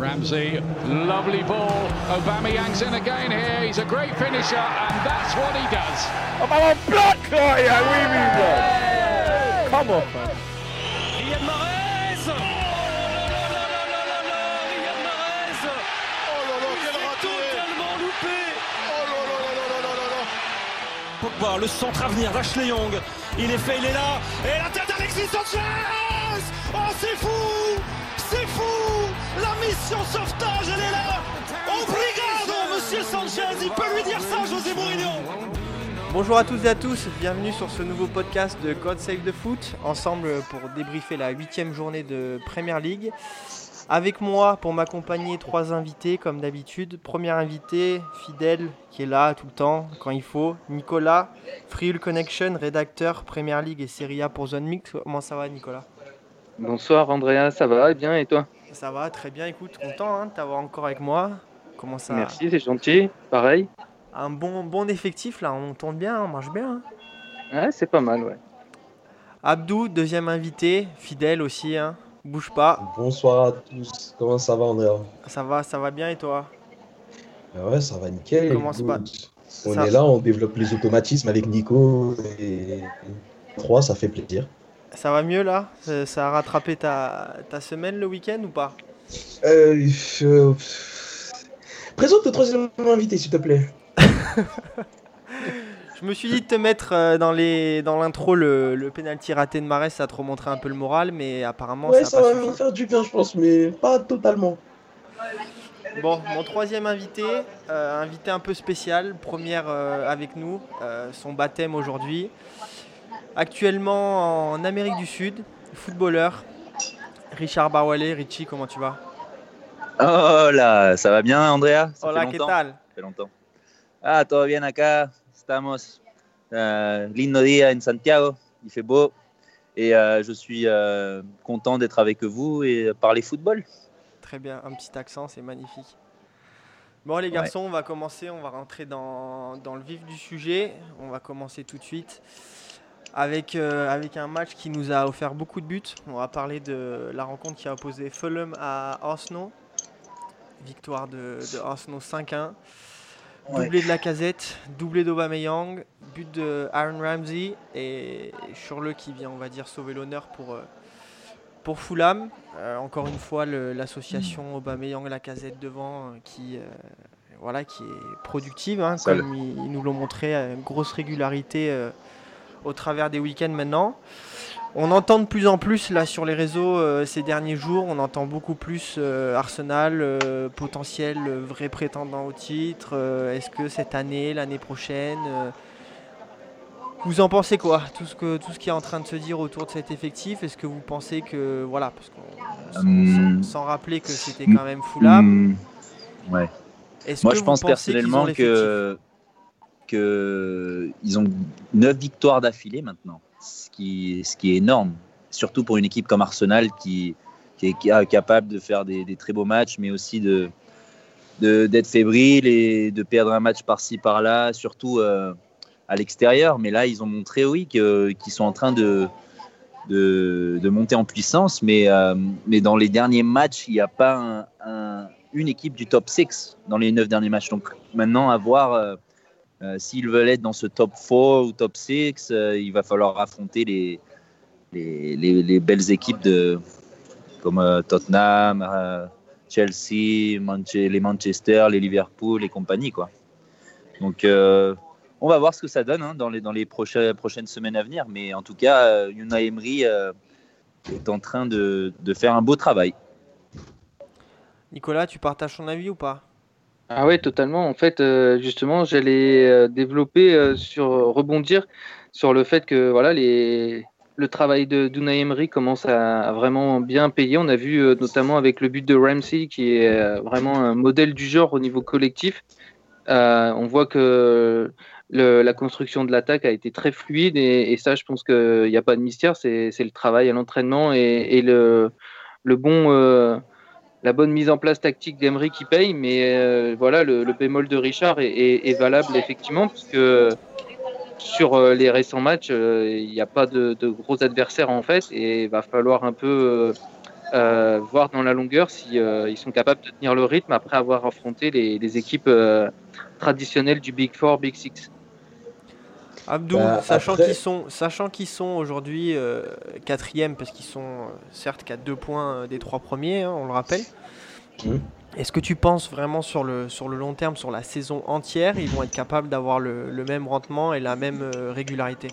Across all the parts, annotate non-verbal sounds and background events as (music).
Ramsey, lovely ball. Aubameyang's in again here. He's a great finisher, and that's what he does. Oh, ballon bloc oh, yeah, oui, oui, Come on, man. Riyad Mahrez Oh là là là là là Riyad Mahrez Oh là là, quel raté totalement loupé Oh là là là là là là là Pogba, le centre à venir d'Ashley Young. Il est fait, il est là. Et la tête d'Alexis Sanchez Oh, C'est fou La mission sauvetage, elle est là Obrigado, monsieur Sanchez Il peut lui dire ça, José Mourinho Bonjour à tous et à tous, bienvenue sur ce nouveau podcast de God Save the Foot, ensemble pour débriefer la huitième journée de Premier League. Avec moi, pour m'accompagner, trois invités comme d'habitude. Premier invité, fidèle, qui est là tout le temps, quand il faut. Nicolas, Freeul Connection, rédacteur Premier League et Serie A pour Zone Mix. Comment ça va Nicolas? Bonsoir Andrea, ça va bien et toi? Ça va, très bien, écoute, content hein, de t'avoir encore avec moi. Comment ça Merci, c'est gentil. Pareil. Un bon, bon effectif là, on tourne bien, on marche bien. hein. Ouais, c'est pas mal, ouais. Abdou, deuxième invité, fidèle aussi, hein. bouge pas. Bonsoir à tous, comment ça va Andrea? Ça va, ça va bien et toi? Ah Ouais, ça va nickel. On Ça- est là, on développe les automatismes avec Nico et 3, ça fait plaisir. Ça va mieux là? Ça, a rattrapé ta, ta semaine le week-end ou pas? Euh, euh, Présente le troisième invité, s'il te plaît. (laughs) Je me suis dit de te mettre euh, dans les dans l'intro le, le penalty raté de Marès, ça te remontrer un peu le moral, mais apparemment ouais, ça ça pas va me faire du bien, je pense, mais pas totalement. Bon, mon troisième invité, euh, invité un peu spécial, première euh, avec nous, son baptême aujourd'hui. Actuellement en Amérique du Sud, footballeur. Richard Barwale, Richie, comment tu vas? Oh là, ça va bien Andrea? Ça Hola, fait ¿qué longtemps? tal? Ça fait longtemps. Ah, todo bien acá. Estamos. euh, lindo día en Santiago. Il fait beau. Et euh, je suis euh, content d'être avec vous et parler football. Très bien, un petit accent, c'est magnifique. Bon les garçons, on va commencer, on va rentrer dans, dans le vif du sujet. On va commencer tout de suite avec, euh, avec un match qui nous a offert beaucoup de buts. On va parler de la rencontre qui a opposé Fulham à Arsenal. Victoire de, de Arsenal 5-1. Doublé de la casette, doublé d'Aubameyang, but de Aaron Ramsey et Schürrle qui vient, on va dire, sauver l'honneur pour, euh, pour Fulham. Euh, encore une fois, l'association Aubameyang la casette devant qui, voilà, qui est productive, hein, comme ils, ils nous l'ont montré à une grosse régularité euh, au travers des week-ends maintenant. On entend de plus en plus là sur les réseaux euh, ces derniers jours, on entend beaucoup plus euh, Arsenal, euh, potentiel vrai prétendant au titre. Est-ce que cette année, l'année prochaine vous en pensez quoi? Tout ce, que, tout ce qui est en train de se dire autour de cet effectif Est-ce que vous pensez que. Voilà, parce qu'on. sans- Hum. sans, rappeler que c'était quand même Fulham. Hmm, ouais. Moi, que je pense personnellement que, que ils ont 9 victoires d'affilée maintenant, ce qui, est énorme, surtout pour une équipe comme Arsenal qui, est capable de faire des, très beaux matchs, mais aussi de d'être fébrile et de perdre un match par-ci par-là, surtout euh, à l'extérieur. Mais là, ils ont montré, oui, qu'ils sont en train de, de, monter en puissance. Mais, euh, mais dans les derniers matchs, il n'y a pas un- un- une équipe du top 6 dans les 9 derniers matchs. Donc maintenant, à voir euh, euh, s'ils veulent être dans ce top 4 ou top 6, euh, il va falloir affronter les, les, les- les belles équipes de, comme euh, Tottenham, Chelsea, les Manchester, les Liverpool et compagnie. Quoi. Donc on va voir ce que ça donne hein, dans les, dans les prochaines, prochaines semaines à venir. Mais en tout cas, Unai Emery est en train de, de faire un beau travail. Nicolas, tu partages ton avis ou pas? Ah ouais, totalement. En fait, euh, justement, j'allais euh, développer euh, sur rebondir sur le fait que voilà les le travail de d'Unai Emery commence à, vraiment bien payer. On a vu notamment avec le but de Ramsey qui est vraiment un modèle du genre au niveau collectif. On voit que la construction de l'attaque a été très fluide et, ça, je pense qu'il n'y a pas de mystère. C'est le travail à l'entraînement et, et le, le bon la bonne mise en place tactique d'Emery qui paye, mais euh, voilà, le, bémol de Richard est, valable effectivement, parce que sur euh, les récents matchs, euh, il n'y a pas de, gros adversaires en fait, et il va falloir un peu voir dans la longueur si sont capables de tenir le rythme après avoir affronté les, les équipes traditionnelles du Big Four, Big Six. Abdou, Bah, sachant après- qu'ils sont, sachant qu'ils sont aujourd'hui euh, quatrième, parce qu'ils sont euh, certes qu'à deux points euh, des trois premiers, hein, on le rappelle. Mhm. Est-ce que tu penses vraiment sur le, sur le long terme, sur la saison entière, ils vont être capables d'avoir le, le même rendement et la même euh, régularité?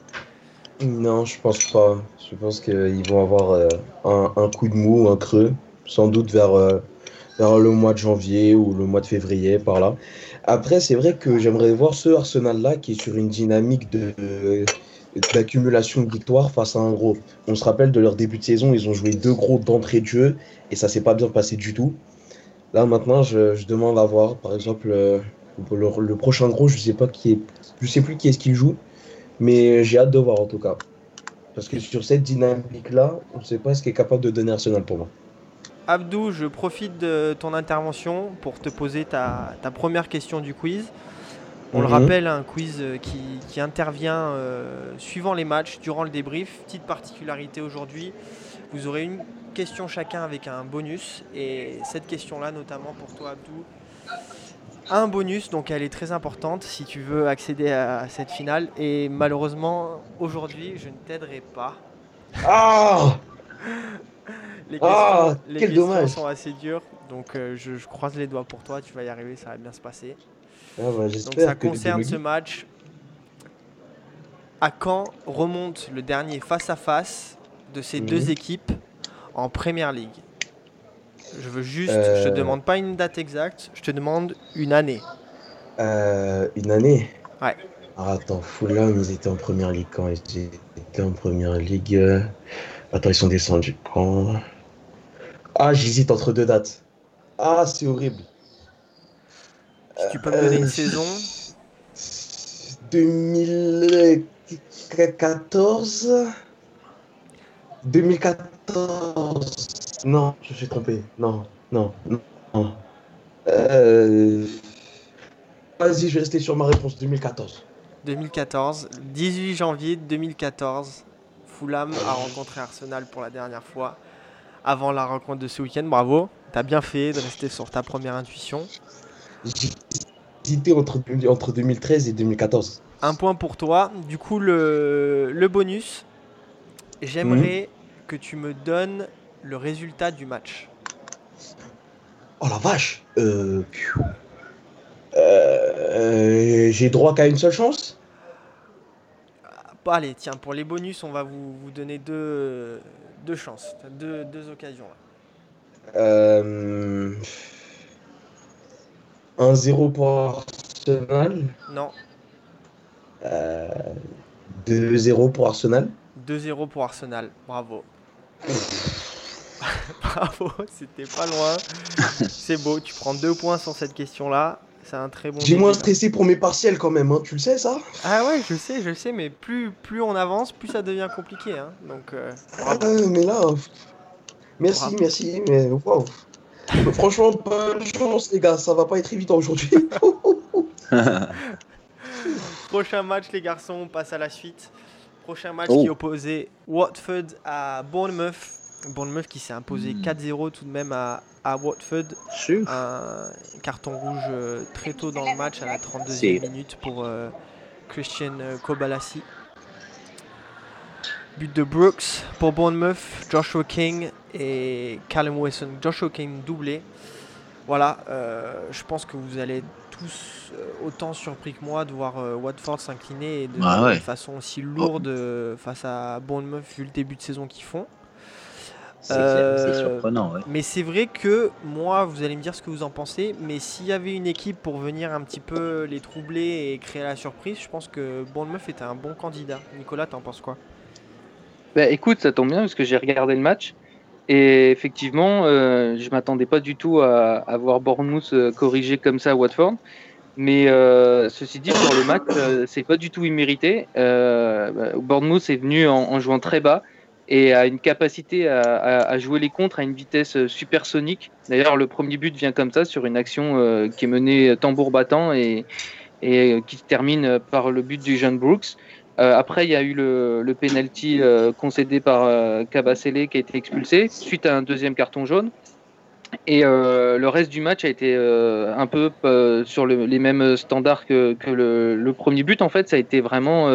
Non, je pense pas. Je pense qu'ils vont avoir euh, un, un coup de mou, un creux, sans doute vers, vers le mois de janvier ou le mois de février, par là. Après, c'est vrai que j'aimerais voir ce Arsenal-là qui est sur une dynamique de, d'accumulation de victoires face à un gros. On se rappelle de leur début de saison, ils ont joué deux gros d'entrée de jeu et ça s'est pas bien passé du tout. Là, maintenant, je, demande à voir, par exemple, euh, le, le prochain gros, je sais pas qui est, je sais plus qui est-ce qu'il joue. Mais j'ai hâte de voir en tout cas. Parce que sur cette dynamique-là, on ne sait pas ce qu'est capable de donner Arsenal pour moi. Abdou, je profite de ton intervention pour te poser ta, ta première question du quiz. On le Mhm. rappelle, un quiz euh, qui, qui intervient euh, suivant les matchs, durant le débrief. Petite particularité aujourd'hui, vous aurez une question chacun avec un bonus. Et cette question-là, notamment pour toi, Abdou, a un bonus, donc elle est très importante si tu veux accéder à cette finale. Et malheureusement, aujourd'hui, je ne t'aiderai pas. Ah (laughs) Les Ah, questions, les quel questions dommage. sont assez dures, donc euh, je, je croise les doigts pour toi, tu vas y arriver, ça va bien se passer. Ah bah, Donc ça que concerne ce match. À quand remonte le dernier face-à-face de ces Mhm. deux équipes en Première Ligue Je veux juste, je te Euh. demande pas une date exacte, je te demande une année. Euh, une année? Ouais. Ah, attends, Fulham, ils étaient en première ligue quand? Ils étaient en première ligue. Attends, ils sont descendus quand? Ah, j'hésite entre deux dates. Ah, c'est horrible. Si tu peux me donner une Euh, saison, 2014 2014 Non, je suis trompé. Non, non, non. non. Euh, Vas-y, je vais rester sur ma réponse 2014. 2014, 18 janvier 2014, Fulham a rencontré Arsenal pour la dernière fois avant la rencontre de ce week-end. Bravo, t'as bien fait de rester sur ta première intuition. J'ai hésité entre, entre 2013 et 2014. Un point pour toi. Du coup, le, le bonus, j'aimerais que tu me donnes le résultat du match. Oh la vache euh... pfiou. Euh, J'ai droit qu'à une seule chance? Allez, tiens, pour les bonus, on va vous, vous donner deux, deux chances, deux, deux occasions. là. euh... 1-0 pour Arsenal. Non, Euh, 2-0 pour Arsenal. 2-0 pour Arsenal. Bravo. (laughs) Bravo, c'était pas loin. C'est beau, tu prends deux points sur cette question-là. C'est un très bon J'ai moins stressé pour mes partiels quand même, hein. tu le sais ça? Ah ouais, je sais, je sais, mais plus, plus on avance, plus ça devient compliqué. Hein. Donc, euh, Ah, mais là, merci, Bravo. merci, mais waouh. (laughs) Franchement, bonne chance les gars, ça va pas être évident aujourd'hui. (laughs) Prochain match, les garçons, on passe à la suite. Prochain match Oh. qui opposait Watford à Bournemouth. Bournemouth qui s'est imposé Hmm. 4-0 tout de même à, à Watford. Un carton rouge euh, très tôt dans le match à la 32e C'est- minute pour euh, Christian euh, Kobalassi. But de Brooks pour Bournemouth, Joshua King et Callum Wilson. Joshua King doublé. Voilà, euh, je pense que vous allez tous autant surpris que moi de voir Watford s'incliner de, Ah ouais. façon aussi lourde euh, face à Bournemouth vu le début de saison qu'ils font. C'est Euh, surprenant. Ouais. Mais c'est vrai que moi, vous allez me dire ce que vous en pensez, mais s'il y avait une équipe pour venir un petit peu les troubler et créer la surprise, je pense que Bournemouth était un bon candidat. Nicolas, t'en penses quoi? Bah, écoute, ça tombe bien parce que j'ai regardé le match et effectivement, euh, je m'attendais pas du tout à, à voir Bournemouth euh, corriger comme ça à Watford. Mais euh, ceci dit, sur le match, euh, c'est pas du tout immérité. Euh, bah, Bournemouth est venu en, en jouant très bas et a une capacité à, jouer les contres à une vitesse euh, supersonique. D'ailleurs, le premier but vient comme ça sur une action euh, qui est menée tambour battant et, euh, qui se termine par le but du jeune Brooks. après, il y a eu le, le penalty concédé par Cabacele qui a été expulsé suite à un deuxième carton jaune. Et euh, le reste du match a été euh, un peu euh, sur le, les mêmes standards que, que le, le, premier but. En fait, ça a été vraiment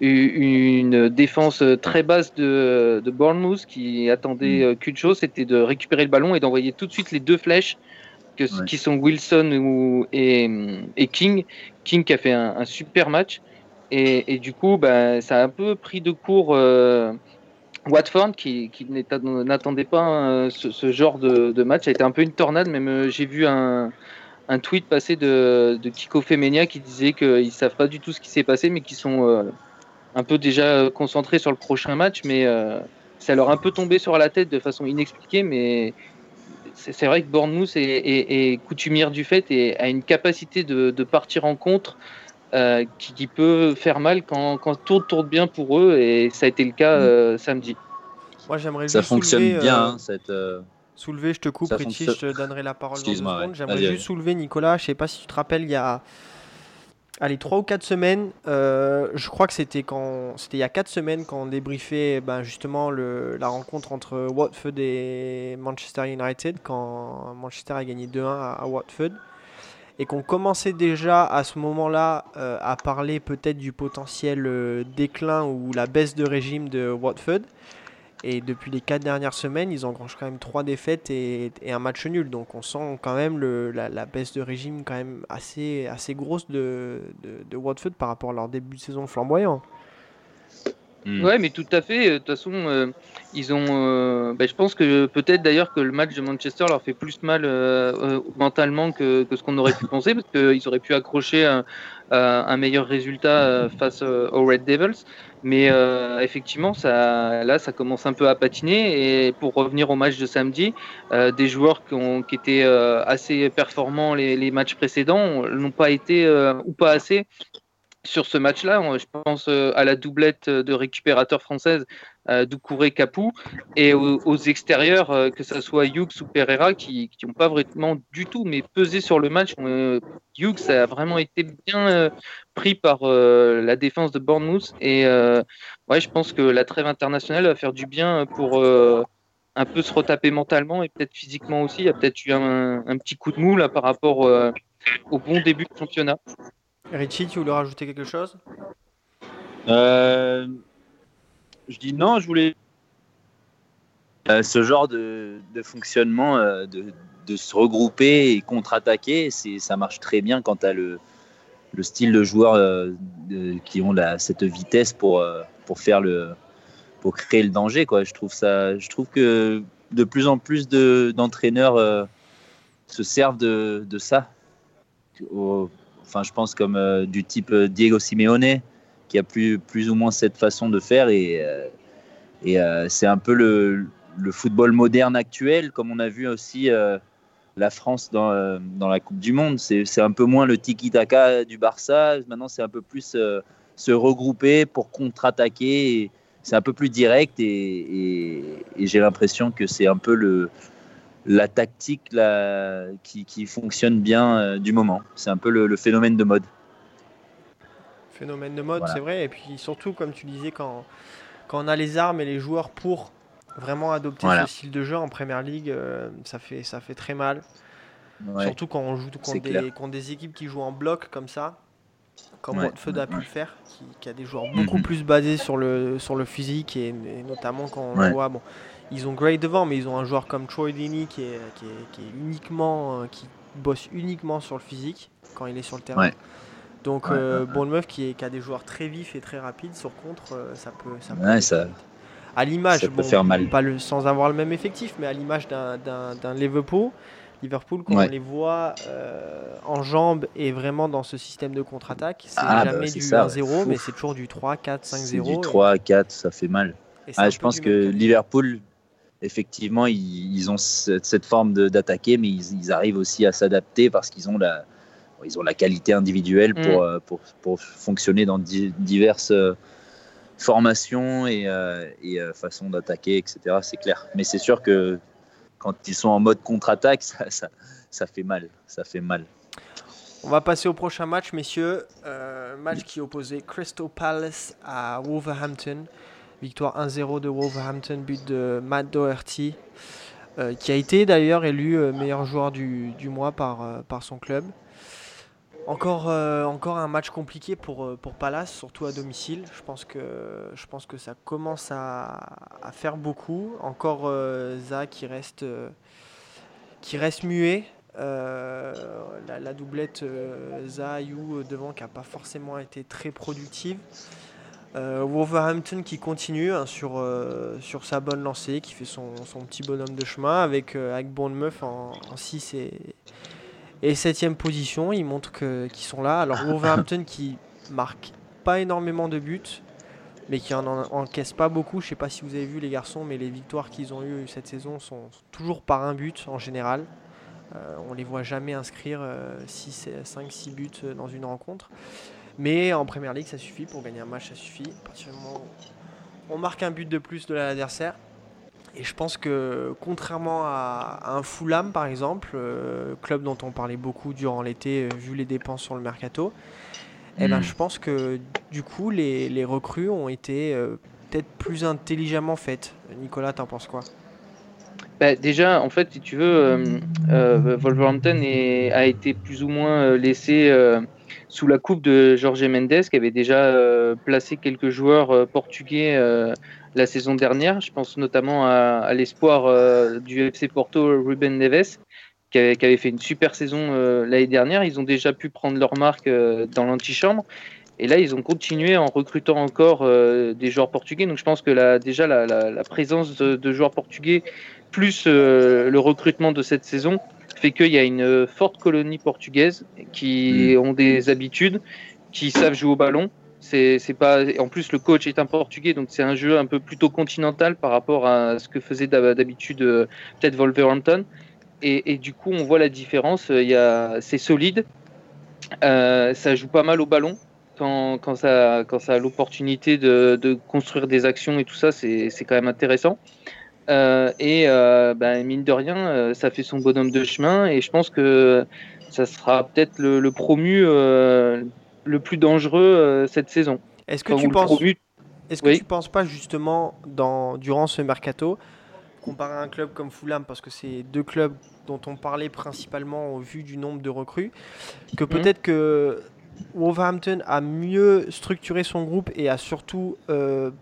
une défense très basse de, de Bournemouth qui attendait qu'une chose, c'était de récupérer le ballon et d'envoyer tout de suite les deux flèches que, ouais. qui sont Wilson ou, et, et, King. King qui a fait un, un super match. Et, et, du coup, bah, ça a un peu pris de court Watford, qui, n'attendait pas euh, ce, genre de, de, match, a été un peu une tornade. Même euh, j'ai vu un, tweet passer de, Kiko Femenia qui disait qu'ils ne savent pas du tout ce qui s'est passé, mais qu'ils sont euh, un peu déjà concentrés sur le prochain match. Mais ça leur a un peu tombé sur la tête de façon inexpliquée. Mais c'est vrai que Bournemouth est, est, coutumière du fait et a une capacité de partir en contre. Euh, qui, qui, peut faire mal quand, quand tout tourne bien pour eux et ça a été le cas euh, samedi. Moi j'aimerais ça fonctionne soulever, bien euh, hein, cette. euh, Soulever, je te coupe, Ça Richie, fonctionne- je te donnerai la parole dans deux Excuse-moi, secondes. ouais. J'aimerais juste soulever, Nicolas, je sais pas si tu te rappelles, il y a allez, 3 ou 4 semaines, euh, je crois que c'était quand c'était il y a 4 semaines quand on débriefait ben, justement le, la rencontre entre Watford et Manchester United, quand Manchester a gagné 2-1 à, à Watford. Et qu'on commençait déjà à ce moment-là euh, à parler peut-être du potentiel euh, déclin ou la baisse de régime de Watford. Et depuis les quatre dernières semaines, ils engrangent quand même trois défaites et, un match nul. Donc on sent quand même la, baisse de régime quand même assez, assez grosse de, de, Watford par rapport à leur début de saison flamboyant. Mmh. Ouais, mais tout à fait. De toute façon, euh, ils ont. Euh, bah, je pense que peut-être d'ailleurs que le match de Manchester leur fait plus mal euh, mentalement que, que ce qu'on aurait pu (laughs) penser, parce qu'ils auraient pu accrocher un, meilleur résultat face aux Red Devils. Mais euh, effectivement, ça, là, ça commence un peu à patiner. Et pour revenir au match de samedi, euh, des joueurs qui, ont, qui étaient euh, assez performants les, les matchs précédents n'ont pas été ou pas assez sur ce match-là. Je pense à la doublette de récupérateurs françaises euh, Doucouré Capou et aux, extérieurs, euh, que ce soit Hughes ou Pereira, qui n'ont pas vraiment du tout mais pesé sur le match. Euh, Hughes a vraiment été bien euh, pris par euh, la défense de Bournemouth et ouais, je pense que la trêve internationale va faire du bien pour un peu se retaper mentalement et peut-être physiquement aussi. Il y a peut-être eu un, un, petit coup de mou là par rapport au bon début de championnat. Richie, tu voulais rajouter quelque chose? Euh, Je dis non, je voulais. Euh, ce genre de, de fonctionnement, euh, de, de, se regrouper et contre-attaquer, ça marche très bien quand tu as le, le, style de joueurs qui ont la, cette vitesse pour, pour, faire le, pour créer le danger. Quoi. Je, trouve ça, je trouve que de plus en plus d'entraîneurs se servent de, ça. Enfin, je pense comme euh, du type euh, Diego Simeone, qui a plus, plus ou moins cette façon de faire. Et, euh, c'est un peu le, football moderne actuel, comme on a vu aussi la France dans, dans la Coupe du Monde. C'est un peu moins le tiki-taka du Barça. Maintenant, c'est un peu plus se regrouper pour contre-attaquer. C'est un peu plus direct et j'ai l'impression que c'est un peu le, la tactique la, qui, qui, fonctionne bien euh, du moment. C'est un peu le, le, phénomène de mode. Phénomène de mode, voilà. c'est vrai. Et puis surtout, comme tu disais, quand, quand on a les armes et les joueurs pour vraiment adopter voilà. ce style de jeu en Première League, euh, ça, fait, ça fait très mal. Ouais. Surtout quand on joue contre des, contre des, équipes qui jouent en bloc comme ça, comme ouais. A pu le faire, qui, qui, a des joueurs beaucoup mm -hmm. plus basés sur le, sur le physique et, et notamment quand on ouais. voit. Bon, ils ont Gray devant, mais ils ont un joueur comme Troy Deeney qui est, qui est, qui est uniquement, euh, qui bosse uniquement sur le physique quand il est sur le terrain. Ouais. Donc, ouais, euh, Bournemouth qui, qui, a des joueurs très vifs et très rapides, sur contre, euh, ça peut. Ça peut ouais, ça, à l'image, bon, faire mal. Pas le, sans avoir le même effectif, mais à l'image d'un Liverpool, Liverpool, quand ouais. on les voit euh, en jambes et vraiment dans ce système de contre-attaque, c'est ah, jamais bah, du 1-0, mais c'est toujours du 3, 4, 5, 0. Du 3, 4, ça fait mal. Ah, je pense que Liverpool, effectivement, ils, ils, ont cette, forme d'attaquer, mais ils, ils, arrivent aussi à s'adapter parce qu'ils ont la, ils ont la qualité individuelle pour, mm. pour, pour, fonctionner dans di diverses euh, formations et, euh, et euh, façons d'attaquer, etc. C'est clair. Mais c'est sûr que quand ils sont en mode contre-attaque, ça, ça, ça, fait mal. Ça fait mal. On va passer au prochain match, messieurs. Euh, match qui opposait Crystal Palace à Wolverhampton. Victoire 1-0 de Wolverhampton, but de Matt Doherty, euh, qui a été d'ailleurs élu euh, meilleur joueur du, mois par, euh, par son club. Encore, un match compliqué pour, pour Palace, surtout à domicile. Je pense que, ça commence à, faire beaucoup. Encore euh, qui reste, muet. La, doublette Za euh, devant qui n'a pas forcément été très productive. Euh, Wolverhampton qui continue hein, sur, euh, sur sa bonne lancée, qui fait son, son petit bonhomme de chemin avec, euh, avec en, en 6 et, et 7ème position. Ils montrent qu'ils sont là. Alors Wolverhampton qui marque pas énormément de buts, mais qui en, en- encaisse pas beaucoup. Je sais pas si vous avez vu les garçons, mais les victoires qu'ils ont eues cette saison sont toujours par un but en général. Euh, on les voit jamais inscrire 5-6 buts dans une rencontre. Mais en Première Ligue, ça suffit. Pour gagner un match, ça suffit. À partir du moment où on marque un but de plus de l'adversaire. Et je pense que contrairement à, à un Fulham par exemple, euh, club dont on parlait beaucoup durant l'été euh, vu les dépenses sur le mercato, eh ben, Mm. je pense que du coup les, les recrues ont été euh, peut-être plus intelligemment faites. Nicolas, t'en penses quoi? Bah, déjà, en fait, si tu veux, euh, euh, Wolverhampton est- a été plus ou moins laissé euh, sous la coupe de Jorge Mendes, qui avait déjà euh, placé quelques joueurs euh, portugais euh, la saison dernière. Je pense notamment à, l'espoir du FC Porto, Ruben Neves, qui avait, fait une super saison l'année dernière. Ils ont déjà pu prendre leur marque dans l'antichambre. Et là, ils ont continué en recrutant encore des joueurs portugais. Donc, je pense que déjà, la, présence de, joueurs portugais plus le recrutement de cette saison fait qu'il y a une euh, forte colonie portugaise qui ont des habitudes, qui savent jouer au ballon. C'est pas en plus le coach est un portugais donc c'est un jeu un peu plutôt continental par rapport à ce que faisait d'hab- d'habitude euh, peut-être Wolverhampton. Et, et du coup on voit la différence. Il y a c'est solide. Euh, ça joue pas mal au ballon quand, quand ça quand ça a l'opportunité de, de construire des actions et tout ça. C'est quand même intéressant euh, et euh, ben, mine de rien, euh, ça fait son bonhomme de chemin et je pense que ça sera peut-être le, le promu le plus dangereux cette saison. Est-ce que tu penses promu- Est-ce que Oui. tu penses pas justement dans, durant ce mercato, comparé à un club comme Fulham, parce que c'est deux clubs dont on parlait principalement au vu du nombre de recrues, que Mhm. peut-être que Wolverhampton a mieux structuré son groupe et a surtout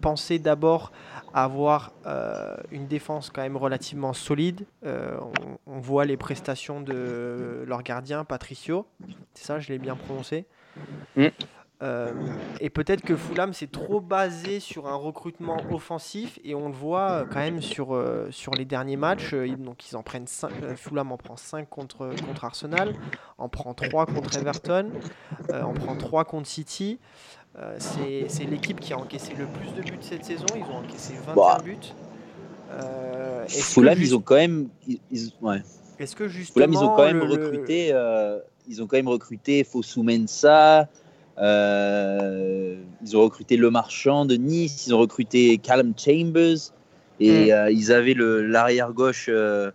pensé d'abord avoir euh, une défense quand même relativement solide. Euh, on, on voit les prestations de leur gardien, Patricio. C'est ça, je l'ai bien prononcé. Mhm. Euh, et peut-être que Fulham s'est trop basé sur un recrutement offensif et on le voit quand même sur, sur les derniers matchs. donc ils en prennent cinq- euh, Fulham en prend 5 contre, contre Arsenal, en prend 3 contre Everton, en prend 3 contre City. Euh, c'est l'équipe qui a encaissé le plus de buts cette saison. Ils ont encaissé 21 Bah. buts. Euh, Fulham, juste- ils ont quand même. Ils, ils- ouais. Est-ce que Fulham, ils ont quand même le- recruté. euh, ils ont quand même recruté Fosu Mensah. euh, ils ont recruté Le Marchand de Nice. Ils ont recruté Callum Chambers. Et Mm. euh, ils avaient le- l'arrière gauche euh,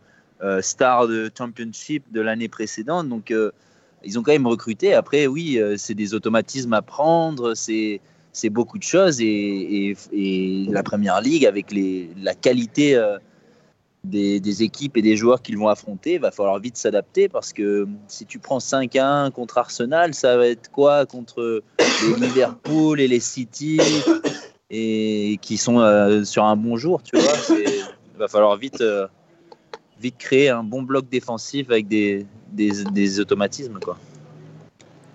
star de Championship de l'année précédente. Donc, ils ont quand même recruté. Après, oui, euh, c'est des automatismes à prendre. C'est beaucoup de choses et, la première ligue avec la qualité euh, des, équipes et des joueurs qu'ils vont affronter, va falloir vite s'adapter parce que si tu prends 5 à 1 contre Arsenal, ça va être quoi contre les Liverpool et les City et qui sont euh, sur un bon jour, tu vois? Il va falloir vite, euh, vite créer un bon bloc défensif avec des, des, des automatismes, quoi.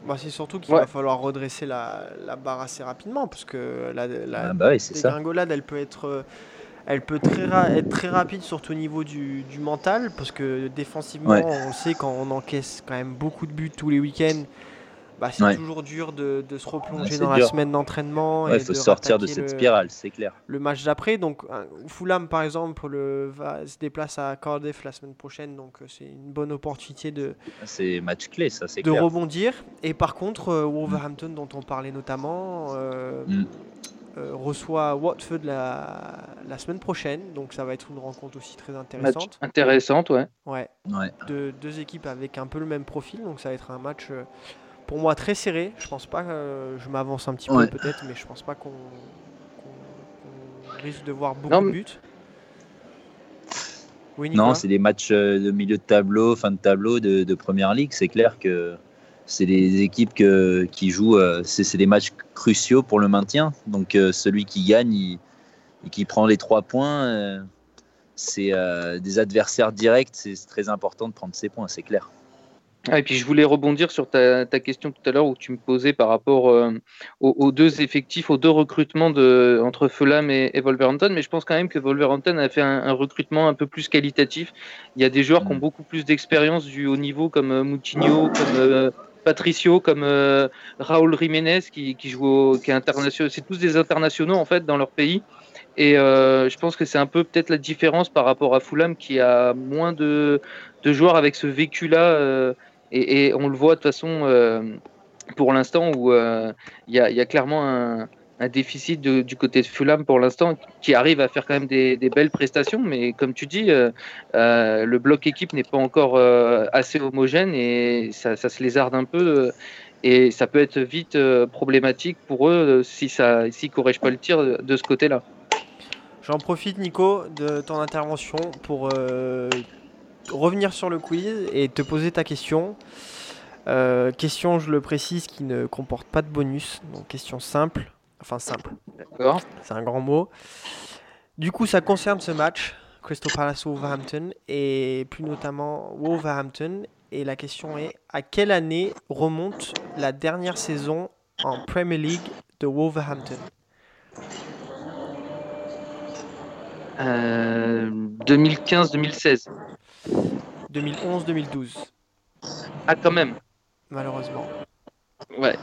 Bah, c'est surtout qu'il Ouais. va falloir redresser la, la barre assez rapidement parce que la, la Ah bah oui, c'est ça. dégringolade, elle peut être, euh, elle peut très ra- être très rapide, surtout au niveau du, du mental, parce que défensivement, Ouais. on sait quand on encaisse quand même beaucoup de buts tous les weeks-ends, bah, c'est Ouais. toujours dur de, de se replonger Ouais, dans la semaine d'entraînement. Ouais, il faut de sortir de cette le- spirale, c'est clair. le match d'après. Donc, un- Fulham, par exemple, le, va, se déplace à Cardiff la semaine prochaine. Donc, euh, c'est une bonne opportunité de, C'est match clé, ça, c'est de clair. rebondir. Et par contre, euh, Wolverhampton, dont on parlait notamment, euh, Mm. euh, reçoit Watford la, la semaine prochaine. Donc, ça va être une rencontre aussi très Match intéressante. intéressante, ouais. Ouais, Ouais. de, deux équipes avec un peu le même profil. Donc, ça va être un match euh, pour moi très serré. Je pense pas, euh, je m'avance un petit Ouais. peu peut-être, mais je pense pas qu'on risque de voir beaucoup Non, de buts. Oui, Non, c'est des matchs euh, de milieu de tableau, fin de tableau de, de première ligue. C'est clair que c'est des équipes que- qui jouent, euh, c'est des matchs cruciaux pour le maintien. Donc celui qui gagne il- et qui prend les trois points, c'est des adversaires directs. C'est c'est très important de prendre ces points, c'est clair. Ah, et puis je voulais rebondir sur ta, ta question tout à l'heure où tu me posais par rapport euh, aux, aux deux effectifs, aux deux recrutements de, entre Fulham et, et Wolverhampton, mais je pense quand même que Wolverhampton a fait un, un recrutement un peu plus qualitatif. Il y a des joueurs qui ont Mm. beaucoup plus d'expérience du haut niveau comme euh, Moutinho, comme euh, Patricio, comme Raúl Jiménez qui, qui joue au, qui est international. C'est tous des internationaux en fait dans leur pays. Et euh, je pense que c'est un peu peut-être la différence par rapport à Fulham qui a moins de, de joueurs avec ce vécu-là. euh, et, on le voit de toute façon euh, pour l'instant où euh, il y, a, clairement un, déficit du côté de Fulham pour l'instant qui arrive à faire quand même des, belles prestations. Mais comme tu dis, euh, le bloc équipe n'est pas encore assez homogène et ça, ça se lézarde un peu. et ça peut être vite problématique pour eux euh, si ça s'ils corrigent pas le tir de, ce côté-là. J'en profite, Nico, de ton intervention pour revenir sur le quiz et te poser ta question. Euh, question, je le précise, qui ne comporte pas de bonus. Donc, question simple. Enfin, simple, D'accord c'est un grand mot. Du coup, ça concerne ce match, Crystal Palace Wolverhampton, et plus notamment Wolverhampton. Et la question est à quelle année remonte la dernière saison en Premier League de Wolverhampton? Euh, 2015-2016. 2011-2012, Ah quand même. malheureusement. Ouais.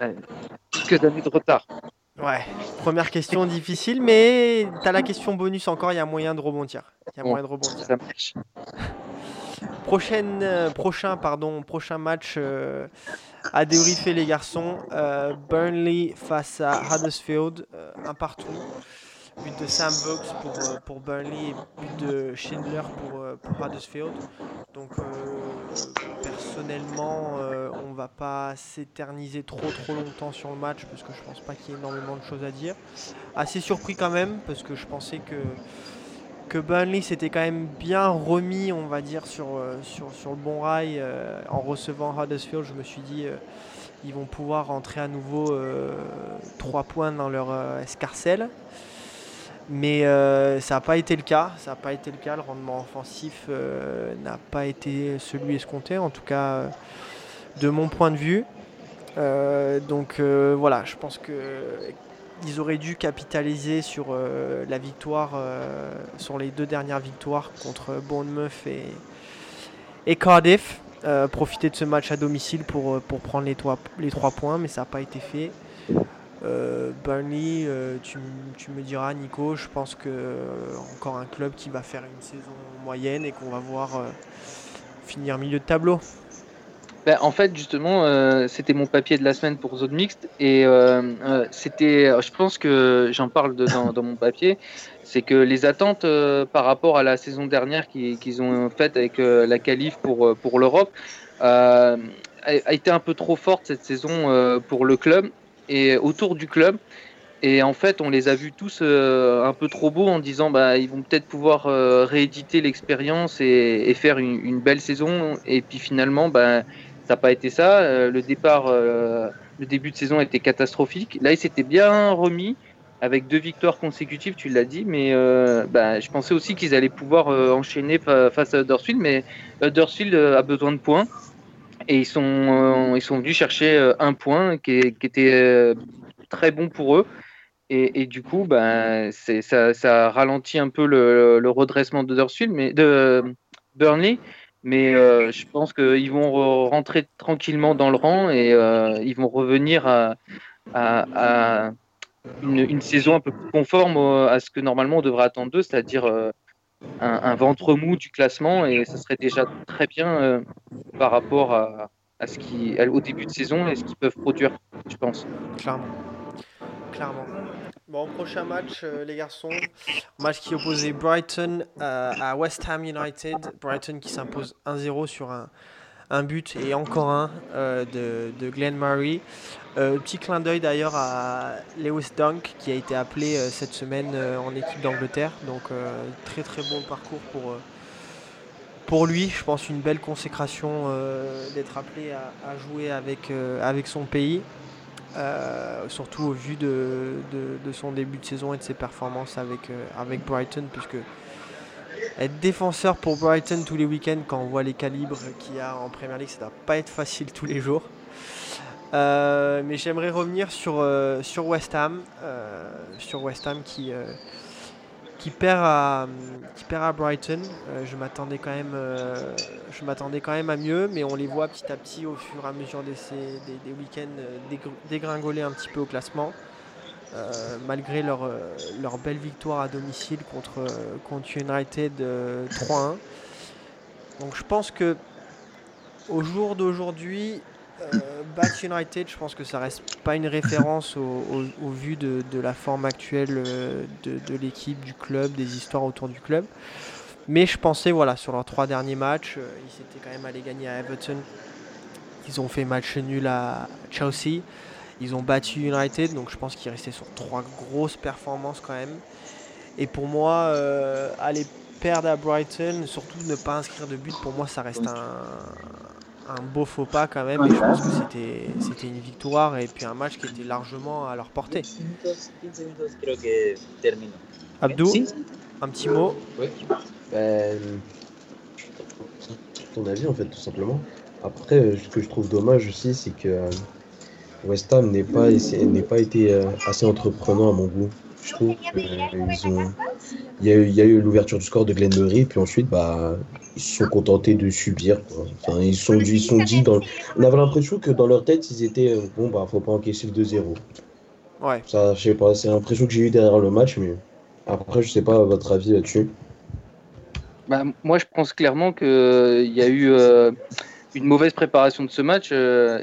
Ouais. Quelques années de retard. Ouais, première question difficile, mais t'as la question bonus encore, il y a moyen de rebondir. Il y a Bon. moyen de rebondir. Ça marche. (laughs) Prochaine, euh, prochain, pardon, prochain match euh, à débriefer les garçons. Euh, Burnley face à Huddersfield, un partout. But de Sam Vokes pour, euh, pour Burnley et but de Schindler pour, euh, pour Huddersfield. Donc euh, personnellement, on va pas s'éterniser trop trop longtemps sur le match parce que je pense pas qu'il y ait énormément de choses à dire. Assez surpris quand même parce que je pensais que que Burnley s'était quand même bien remis, on va dire, sur, sur, sur le bon rail en recevant Huddersfield. Je me suis dit, ils vont pouvoir rentrer à nouveau 3 points dans leur escarcelle. Mais euh, ça n'a pas été le cas. Ça pas été le cas. Le rendement offensif euh, n'a pas été celui escompté, en tout cas euh, de mon point de vue. Donc voilà, je pense que ils auraient dû capitaliser sur la victoire, sur les deux dernières victoires contre Bournemouth et, et Cardiff. Profiter de ce match à domicile pour, pour prendre les, les trois points, mais ça n'a pas été fait. Euh, Burnley, euh, tu, me diras, Nico, je pense que euh, encore un club qui va faire une saison moyenne et qu'on va voir euh, finir milieu de tableau. Ben, en fait, justement, c'était mon papier de la semaine pour zone mixte et c'était, je pense que j'en parle dans, mon papier, c'est que les attentes par rapport à la saison dernière qui- qu'ils ont faite avec la qualif pour, pour l'Europe a, été un peu trop forte cette saison pour le club et autour du club. Et en fait, on les a vus tous euh, un peu trop beaux en disant bah ils vont peut-être pouvoir euh, rééditer l'expérience et, faire une, belle saison. Et puis finalement, bah, ça n'a pas été ça. Euh, le départ, le début de saison était catastrophique. Là, ils s'étaient bien remis avec deux victoires consécutives, tu l'as dit. Mais bah, je pensais aussi qu'ils allaient pouvoir enchaîner fa- face à Huddersfield. Mais Huddersfield a besoin de points. Et ils sont, euh, ils sont venus chercher euh, un point qui, était euh, très bon pour eux. Et, du coup, ben, ça, ça ralentit un peu le, redressement de Huddersfield, mais de Burnley. Mais je pense qu'ils vont re- rentrer tranquillement dans le rang et ils vont revenir à, une, saison un peu plus conforme à ce que normalement on devrait attendre d'eux, c'est-à-dire un, ventre mou du classement. Et ça serait déjà très bien euh, par rapport à, à ce qui, au début de saison et ce qu'ils peuvent produire, je pense. Clairement. Clairement. Bon, prochain match, euh, les garçons. Match qui opposait Brighton euh, à West Ham United. Brighton qui s'impose 1-0 sur un, un but et encore un euh, de, de, Glenn Murray. Euh, petit clin d'œil d'ailleurs à Lewis Dunk qui a été appelé euh, cette semaine en équipe d'Angleterre. Donc très très bon parcours pour, pour lui. Je pense une belle consécration d'être appelé à, jouer avec, avec son pays. surtout au vu de, de, de, son début de saison et de ses performances avec, avec Brighton, puisque être défenseur pour Brighton tous les week-ends quand on voit les calibres qu'il y a en Premier League, ça ne doit pas être facile tous les jours. Euh, mais j'aimerais revenir sur, euh, sur West Ham, euh, sur West Ham qui, qui, perd à, qui perd à Brighton. je m'attendais quand même, je m'attendais quand même à mieux, mais on les voit petit à petit au fur et à mesure des, des, des week-ends dégringoler un petit peu au classement. Euh, malgré leur, euh, leur, belle victoire à domicile contre, euh, contre United 3-1. Donc je pense que au jour d'aujourd'hui, Bat United, je pense que ça reste pas une référence au, vu de, la forme actuelle de, l'équipe, du club, des histoires autour du club. Mais je pensais, voilà, sur leurs trois derniers matchs, ils s'étaient quand même allés gagner à Everton. Ils ont fait match nul à Chelsea. Ils ont battu United, donc je pense qu'ils restaient sur trois grosses performances quand même. Et pour moi, euh, aller perdre à Brighton, surtout ne pas inscrire de but, pour moi, ça reste un, un beau faux pas quand même. Et je pense que c'était une victoire et puis un match qui était largement à leur portée. Abdou, un petit mot Oui. Ben, ton avis en fait, tout simplement. Après, ce que je trouve dommage aussi, c'est que West Ham n'est pas, n'est pas été euh, assez entreprenant à mon goût. Je trouve qu'ils ont. Il y a eu, il y a eu l'ouverture du score de Glenn Murray, puis ensuite, bah, ils se sont contentés de subir. Enfin, ils sont, ils sont dit. Dans... On avait l'impression que dans leur tête, ils étaient. Euh, bon, bah, faut pas encaisser le 2-0. Ouais. Ça, je sais pas, c'est l'impression que j'ai eu derrière le match, mais après, je sais pas votre avis là-dessus. Bah, moi, je pense clairement qu'il euh, y a eu une mauvaise préparation de ce match euh,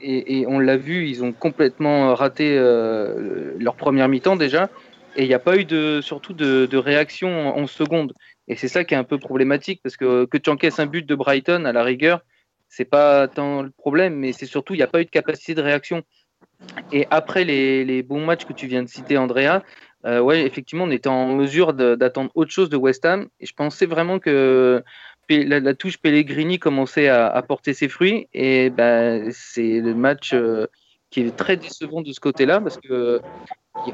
et, on l'a vu, ils ont complètement raté euh, leur première mi-temps déjà et il n'y a pas eu de, surtout de, réaction en, seconde. Et c'est ça qui est un peu problématique parce que que tu encaisses un but de Brighton à la rigueur, c'est pas tant le problème, mais c'est surtout il n'y a pas eu de capacité de réaction. Et après les, les, bons matchs que tu viens de citer, Andrea, euh, ouais, effectivement, on était en mesure d'attendre autre chose de West Ham. Et je pensais vraiment que la, touche Pellegrini commençait à, porter ses fruits et ben, c'est le match euh, qui est très décevant de ce côté-là parce que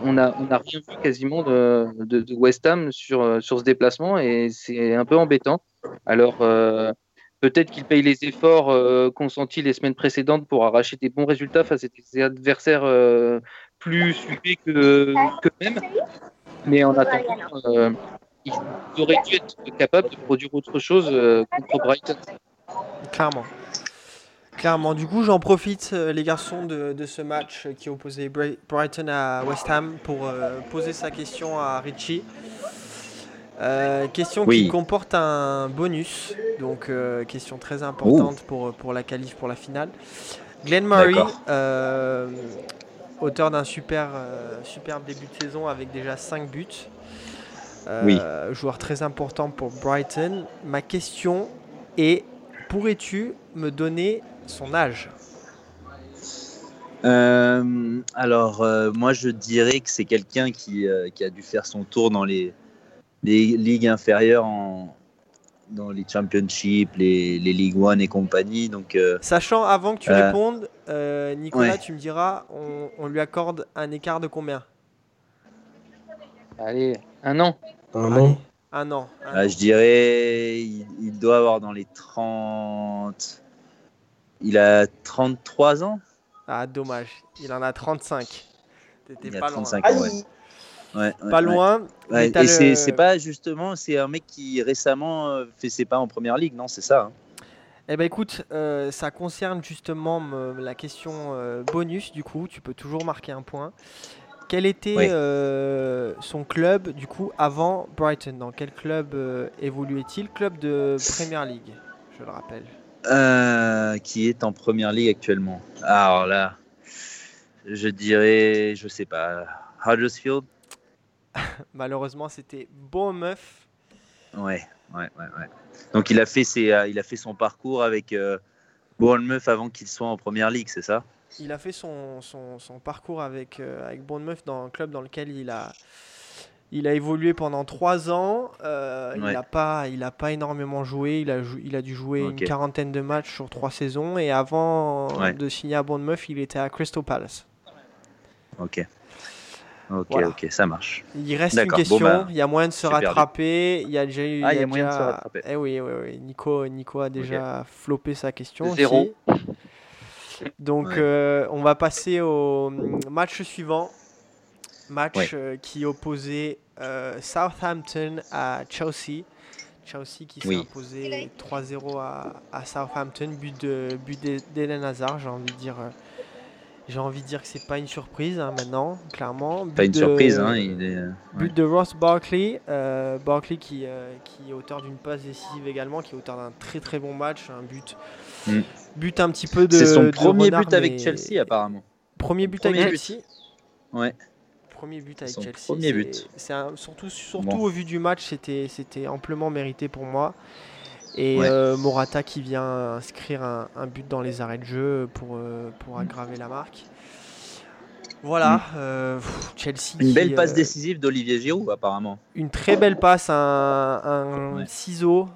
on n'a on a rien vu quasiment de, West Ham sur, euh, sur ce déplacement et c'est un peu embêtant. Alors euh, peut-être qu'il paye les efforts consentis les semaines précédentes pour arracher des bons résultats face à des adversaires plus suivés que, que même. Mais en attendant, ils auraient dû être capables de produire autre chose euh, contre Brighton. Clairement. Clairement. Du coup, j'en profite, euh, les garçons, de, ce match qui opposait Brighton à West Ham pour euh, poser sa question à Richie. question qui comporte un bonus, donc question très importante pour, pour la qualif pour la finale. Glenn Murray, auteur d'un super, superbe début de saison avec déjà 5 buts. Euh, joueur très important pour Brighton. Ma question est pourrais-tu me donner son âge? Euh, Alors, euh, moi, je dirais que c'est quelqu'un qui, qui, a dû faire son tour dans les, les ligues inférieures, en, dans les Championships, les, les League One et compagnie. Donc, Sachant, avant que tu répondes, Nicolas, tu me diras, on, on lui accorde un écart de combien? Allez, un an. Un an Un an. Ah, je dirais, il, doit avoir dans les 30. Il a 33 ans Ah, dommage. Il en a 35. T'étais pas 35 loin. Ouais. pas loin. et c'est pas justement, c'est un mec qui récemment euh, fait ses pas en première ligue, non C'est ça hein eh ben écoute, euh, ça concerne justement la question euh, bonus du coup, tu peux toujours marquer un point. Quel était euh, son club du coup avant Brighton? Dans quel club euh, évoluait-il? Club de Premier League, je le rappelle. Euh, qui est en Première League actuellement Alors là, je dirais, je sais pas, Huddersfield. (laughs) Malheureusement, c'était Bournemouth. Ouais, ouais, ouais, ouais. Donc il a fait ses, il a fait son parcours avec Bournemouth avant qu'il soit en première ligue, c'est ça? Il a fait son, son, son parcours avec, euh, avec Bournemouth dans un club dans lequel il a, il a évolué pendant trois ans. Euh, Il n'a pas, il a pas énormément joué. Il a, il a dû jouer une quarantaine de matchs sur trois saisons. Et avant Ouais. de signer à Bournemouth, il était à Crystal Palace. Ok. Ok, Voilà. ok, ça marche. Il reste une bon, question. bah, il y a moyen de se perdu. rattraper. Il y a déjà eu. Ah, il y a moyen de se rattraper. Eh oui, oui, oui. Nico, Nico a déjà floppé sa question. Zéro. aussi. Donc, Ouais. euh, on va passer au hum, match suivant. Match Ouais. euh, qui opposait euh, Southampton à Chelsea. Chelsea qui s'est imposé 3-0 à, à Southampton. But de but d'Eden Hazard. J'ai envie de dire. euh, j'ai envie de dire que c'est pas une surprise hein, maintenant, clairement. Pas une de- surprise, hein, il est. But de Ross Barkley, euh, Barkley qui, euh, qui est auteur d'une passe décisive également, qui est auteur d'un très très bon match, un but, Mm. But un petit peu de. C'est son de premier renard, but avec Chelsea, apparemment. Premier but Premier avec but. Chelsea. Ouais. Premier but avec Son Chelsea. premier but. Un- surtout surtout Bon. au vu du match, c'était amplement mérité pour moi. Et Ouais. euh, Morata qui vient inscrire un, un but dans les arrêts de jeu pour, euh, pour aggraver la marque. Voilà, euh, pff, Chelsea. Mm. Une qui, belle passe euh, décisive d'Olivier Giroud, apparemment. Une très belle passe, un, un Ouais. ciseau,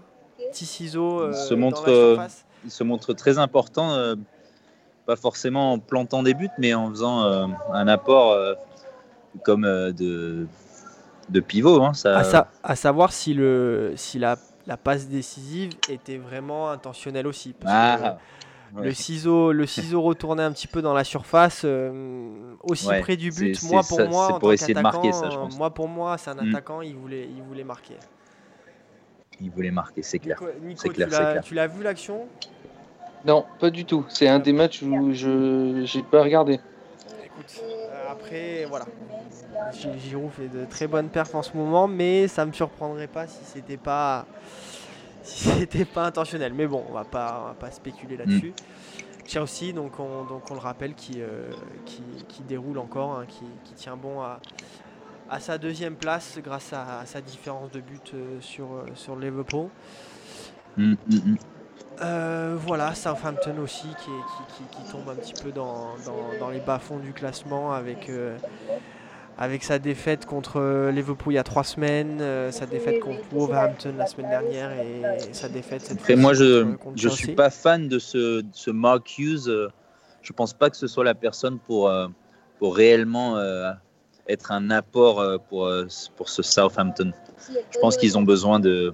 petit ciseau euh, Il se dans montre, la euh. Il se montre très important, euh, pas forcément en plantant des buts, mais en faisant euh, un apport euh, comme de, de pivot. hein, ça... À, sa- à savoir si, le, si la, la passe décisive était vraiment intentionnelle aussi. parce que Ah, le, ciseau, le ciseau retourné un petit peu dans la surface, aussi Ouais, près du but. Moi, pour ça- moi, en pour tant essayer de marquer ça, je pense. Moi, pour moi, c'est un Mm. attaquant, il, voulait, il voulait marquer. Il voulait marquer, c'est clair. Nico, clair, tu c'est l'as- clair. tu l'as vu l'action? Non, pas du tout. C'est un des matchs où je j'ai pas regardé. Écoute, euh, après, voilà. Gi- Giroud fait de très bonnes perfs en ce moment, mais ça me surprendrait pas si c'était pas si (laughs) c'était pas intentionnel. Mais bon, on va pas, on va pas spéculer là-dessus. Chelsea, donc on, donc on le rappelle, qui, euh, qui, qui déroule encore, hein, qui, qui tient bon à, à sa deuxième place grâce à, à sa différence de but euh, sur, euh, sur Liverpool. Mm, mm, mm. Euh, voilà, Southampton aussi qui, est- qui, qui- qui tombe un petit peu dans, dans- dans les bas-fonds du classement avec, euh, avec sa défaite contre Liverpool il y a trois semaines, euh, sa défaite contre Wolverhampton la semaine dernière et sa défaite cette fois-ci moi, je Chelsea. suis pas fan de ce, de ce Mark Hughes. Je pense pas que ce soit la personne pour, pour réellement être un apport euh, pour, euh, pour ce Southampton. Je pense qu'ils ont besoin de,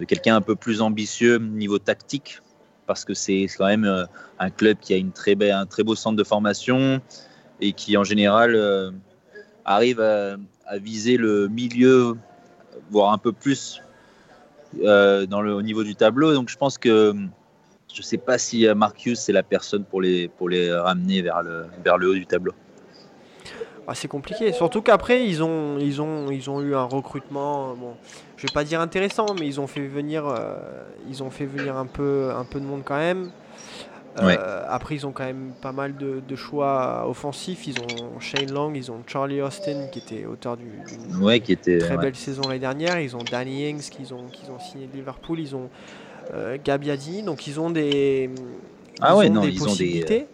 de quelqu'un un peu plus ambitieux niveau tactique, parce que c'est quand même euh, un club qui a une très un très beau centre de formation et qui en général arrive à, viser le milieu, voire un peu plus dans le, au niveau du tableau. Donc je pense que je ne sais pas si Marcus c'est la personne pour les, pour les ramener vers le, vers le haut du tableau. C'est compliqué. Surtout qu'après, ils ont, ils, ont, ils ont eu un recrutement, euh, bon, je vais pas dire intéressant, mais ils ont fait venir, euh, ils ont fait venir un peu, un peu de monde quand même. Euh, Ouais. Après, ils ont quand même pas mal de, de choix offensifs. Ils ont Shane Long, ils ont Charlie Austin qui était auteur du- d'une Ouais, qui était. très ouais. belle saison l'année dernière. Ils ont Danny Ings qu'ils ont, qu'ils ont signé de Liverpool. Ils ont euh, Gabiadi. Donc ils ont des, Ah ils ouais, ont non, des ils ont des, possibilités.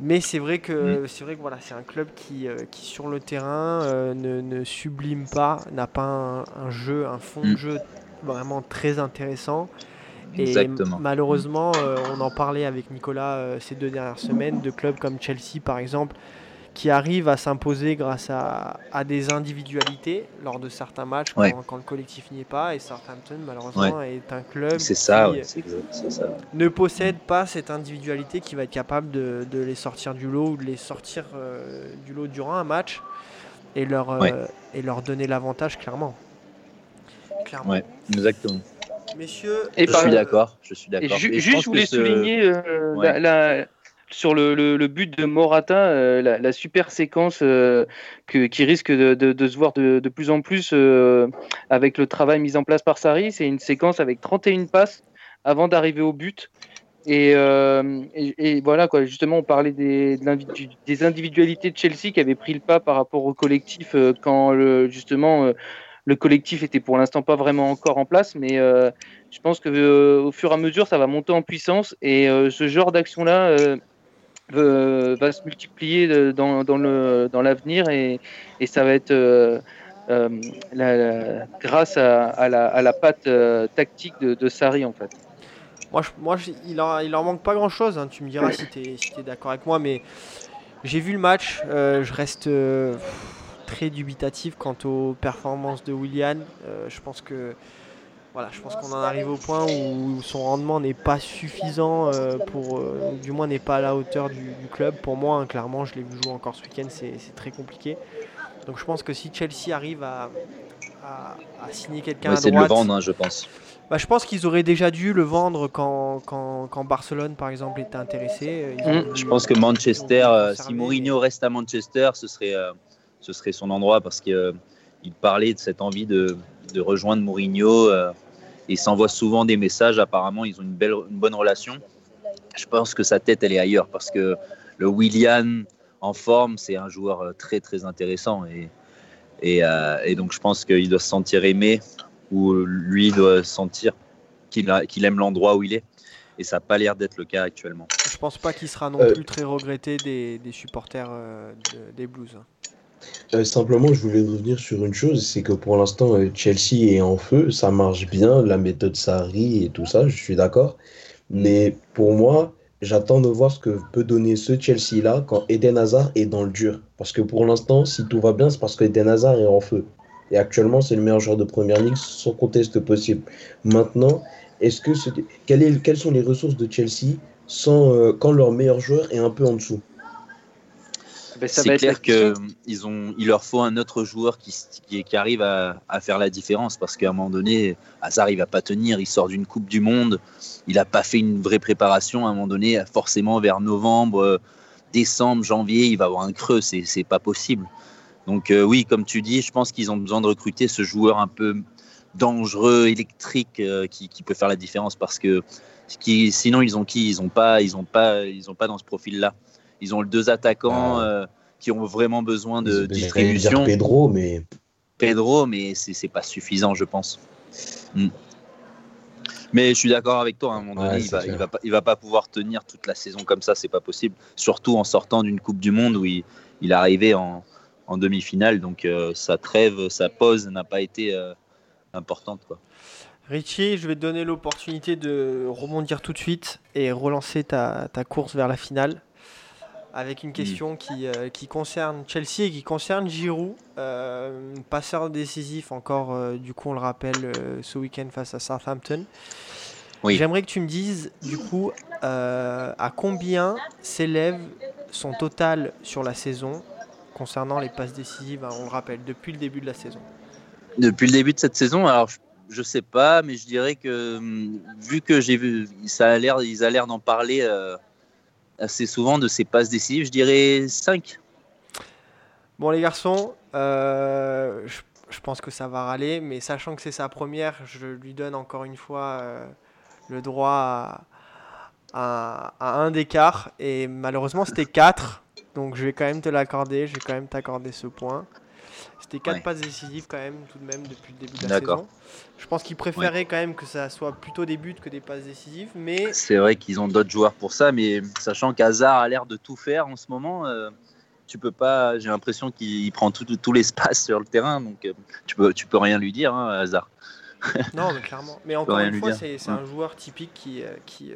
Mais c'est vrai que Mm. c'est vrai que voilà, c'est un club qui, euh, qui sur le terrain euh, ne, ne sublime pas, n'a pas un, un jeu, un fond de Mm. jeu vraiment très intéressant. Et Exactement. malheureusement, euh, on en parlait avec Nicolas euh, ces deux dernières semaines, de clubs comme Chelsea par exemple, qui arrivent à s'imposer grâce à, à des individualités lors de certains matchs quand, Ouais. quand le collectif n'y est pas. Et Southampton, malheureusement, est un club ça, qui ouais, c'est exact, c'est ça. ne possède pas cette individualité qui va être capable de, de les sortir du lot ou de les sortir euh, du lot durant un match et leur, euh, Ouais. et leur donner l'avantage clairement. Clairement. Ouais, exactement. Messieurs, Et Je par- suis d'accord. Je suis Et d'accord. ju- Et je juste, je voulais ce- souligner euh, Ouais. la- la- sur le, but de Morata, euh, la, super séquence euh, que, qui risque de, se voir de, plus en plus euh, avec le travail mis en place par Sarri. C'est une séquence avec 31 passes avant d'arriver au but. Et, voilà, quoi. justement, on parlait des, des individualités de Chelsea qui avaient pris le pas par rapport au collectif quand justement le collectif était pour l'instant pas vraiment encore en place, mais je pense que au fur et à mesure, ça va monter en puissance et ce genre d'action-là va se multiplier dans, dans l'avenir et, et, ça va être la, grâce à, la, à, la, patte tactique de, de Sarri en fait. Moi, moi il, en, il en manque pas grand chose. Hein. Tu me diras si tu es, si es d'accord avec moi, mais j'ai vu le match. Euh, je reste euh, très dubitatif quant aux performances de Willian. Euh, je pense que voilà, je pense qu'on en arrive au point où son rendement n'est pas suffisant pour, du moins n'est pas à la hauteur du, club. Pour moi, hein, clairement, je l'ai vu jouer encore ce week-end, c'est très compliqué. Donc je pense que si Chelsea arrive à, à, signer quelqu'un à droite, c'est de le vendre, hein, je pense. Bah, je pense qu'ils auraient déjà dû le vendre quand, quand, quand Barcelone, par exemple, était intéressé. Mm. Je pense que Manchester, euh, si Mourinho reste à Manchester, ce serait, euh, ce serait son endroit parce qu'il euh, parlait de cette envie de, de rejoindre Mourinho. il s'envoie souvent des messages. Apparemment, ils ont une, belle, une bonne relation. Je pense que sa tête, elle est ailleurs parce que le Willian en forme, c'est un joueur très, très intéressant. Et, et, et donc, je pense qu'il doit se sentir aimé où lui doit sentir qu'il aime l'endroit où il est. Et ça n'a pas l'air d'être le cas actuellement. Je pense pas qu'il sera non euh. plus très regretté des, supporters euh, des Blues. Euh, simplement, je voulais revenir sur une chose, c'est que pour l'instant, Chelsea est en feu, ça marche bien, la méthode Sarri et tout ça, je suis d'accord. Mais pour moi, j'attends de voir ce que peut donner ce Chelsea-là quand Eden Hazard est dans le dur. Parce que pour l'instant, si tout va bien, c'est parce que Eden Hazard est en feu. Et actuellement, c'est le meilleur joueur de première ligue sans conteste possible. Maintenant, est-ce que quelles sont les ressources de Chelsea euh, quand leur meilleur joueur est un peu en dessous? C'est clair qu'il il leur faut un autre joueur qui, qui, arrive à, faire la différence parce qu'à un moment donné, Hazard il va pas tenir, il sort d'une Coupe du Monde, il n'a pas fait une vraie préparation à un moment donné, forcément vers novembre, décembre, janvier, il va avoir un creux, c'est pas possible. Donc euh, oui, comme tu dis, je pense qu'ils ont besoin de recruter ce joueur un peu dangereux, électrique, euh, qui, peut faire la différence parce que sinon ils ont qui? Ils ont pas, ils ont pas, ils ont pas dans ce profil-là. Ils ont deux attaquants ah. euh, qui ont vraiment besoin de distribution. Pedro, mais Pedro, mais c'est pas suffisant, je pense. Hmm. Mais je suis d'accord avec toi, à un moment donné, il, va, va, pas, il va pas pouvoir tenir toute la saison comme ça, c'est pas possible. Surtout en sortant d'une Coupe du Monde où il, il est arrivé en, en demi-finale. Donc euh, sa trêve, sa pause n'a pas été euh, importante. Quoi. Richie, je vais te donner l'opportunité de rebondir tout de suite et relancer ta, course vers la finale avec une question qui, euh, qui, concerne Chelsea et qui concerne Giroud, passeur décisif encore, du coup on le rappelle, ce week-end face à Southampton. Oui. J'aimerais que tu me dises, du coup, à combien s'élève son total sur la saison concernant les passes décisives, hein, on le rappelle, depuis le début de la saison? Depuis le début de cette saison, alors je sais pas, mais je dirais que hum, vu que j'ai vu, ça a l'air, ils ont l'air d'en parler euh, assez souvent de ces passes décisives, je dirais 5. Bon les garçons, euh, je, pense que ça va râler, mais sachant que c'est sa première, je lui donne encore une fois euh, le droit à, à, un écart, et malheureusement c'était 4. Donc je vais quand même te l'accorder, je vais quand même t'accorder ce point. C'était 4 passes décisives quand même, tout de même, depuis le début de la saison. Je pense qu'il préférait quand même que ça soit plutôt des buts que des passes décisives, mais... C'est vrai qu'ils ont d'autres joueurs pour ça, mais sachant qu'Hazard a l'air de tout faire en ce moment, euh, tu peux pas... J'ai l'impression qu'il prend tout, tout, l'espace sur le terrain, donc euh, tu, peux, tu peux rien lui dire, hein, Hazard. non, mais clairement. Mais encore une fois, c'est un joueur typique qui... Euh, qui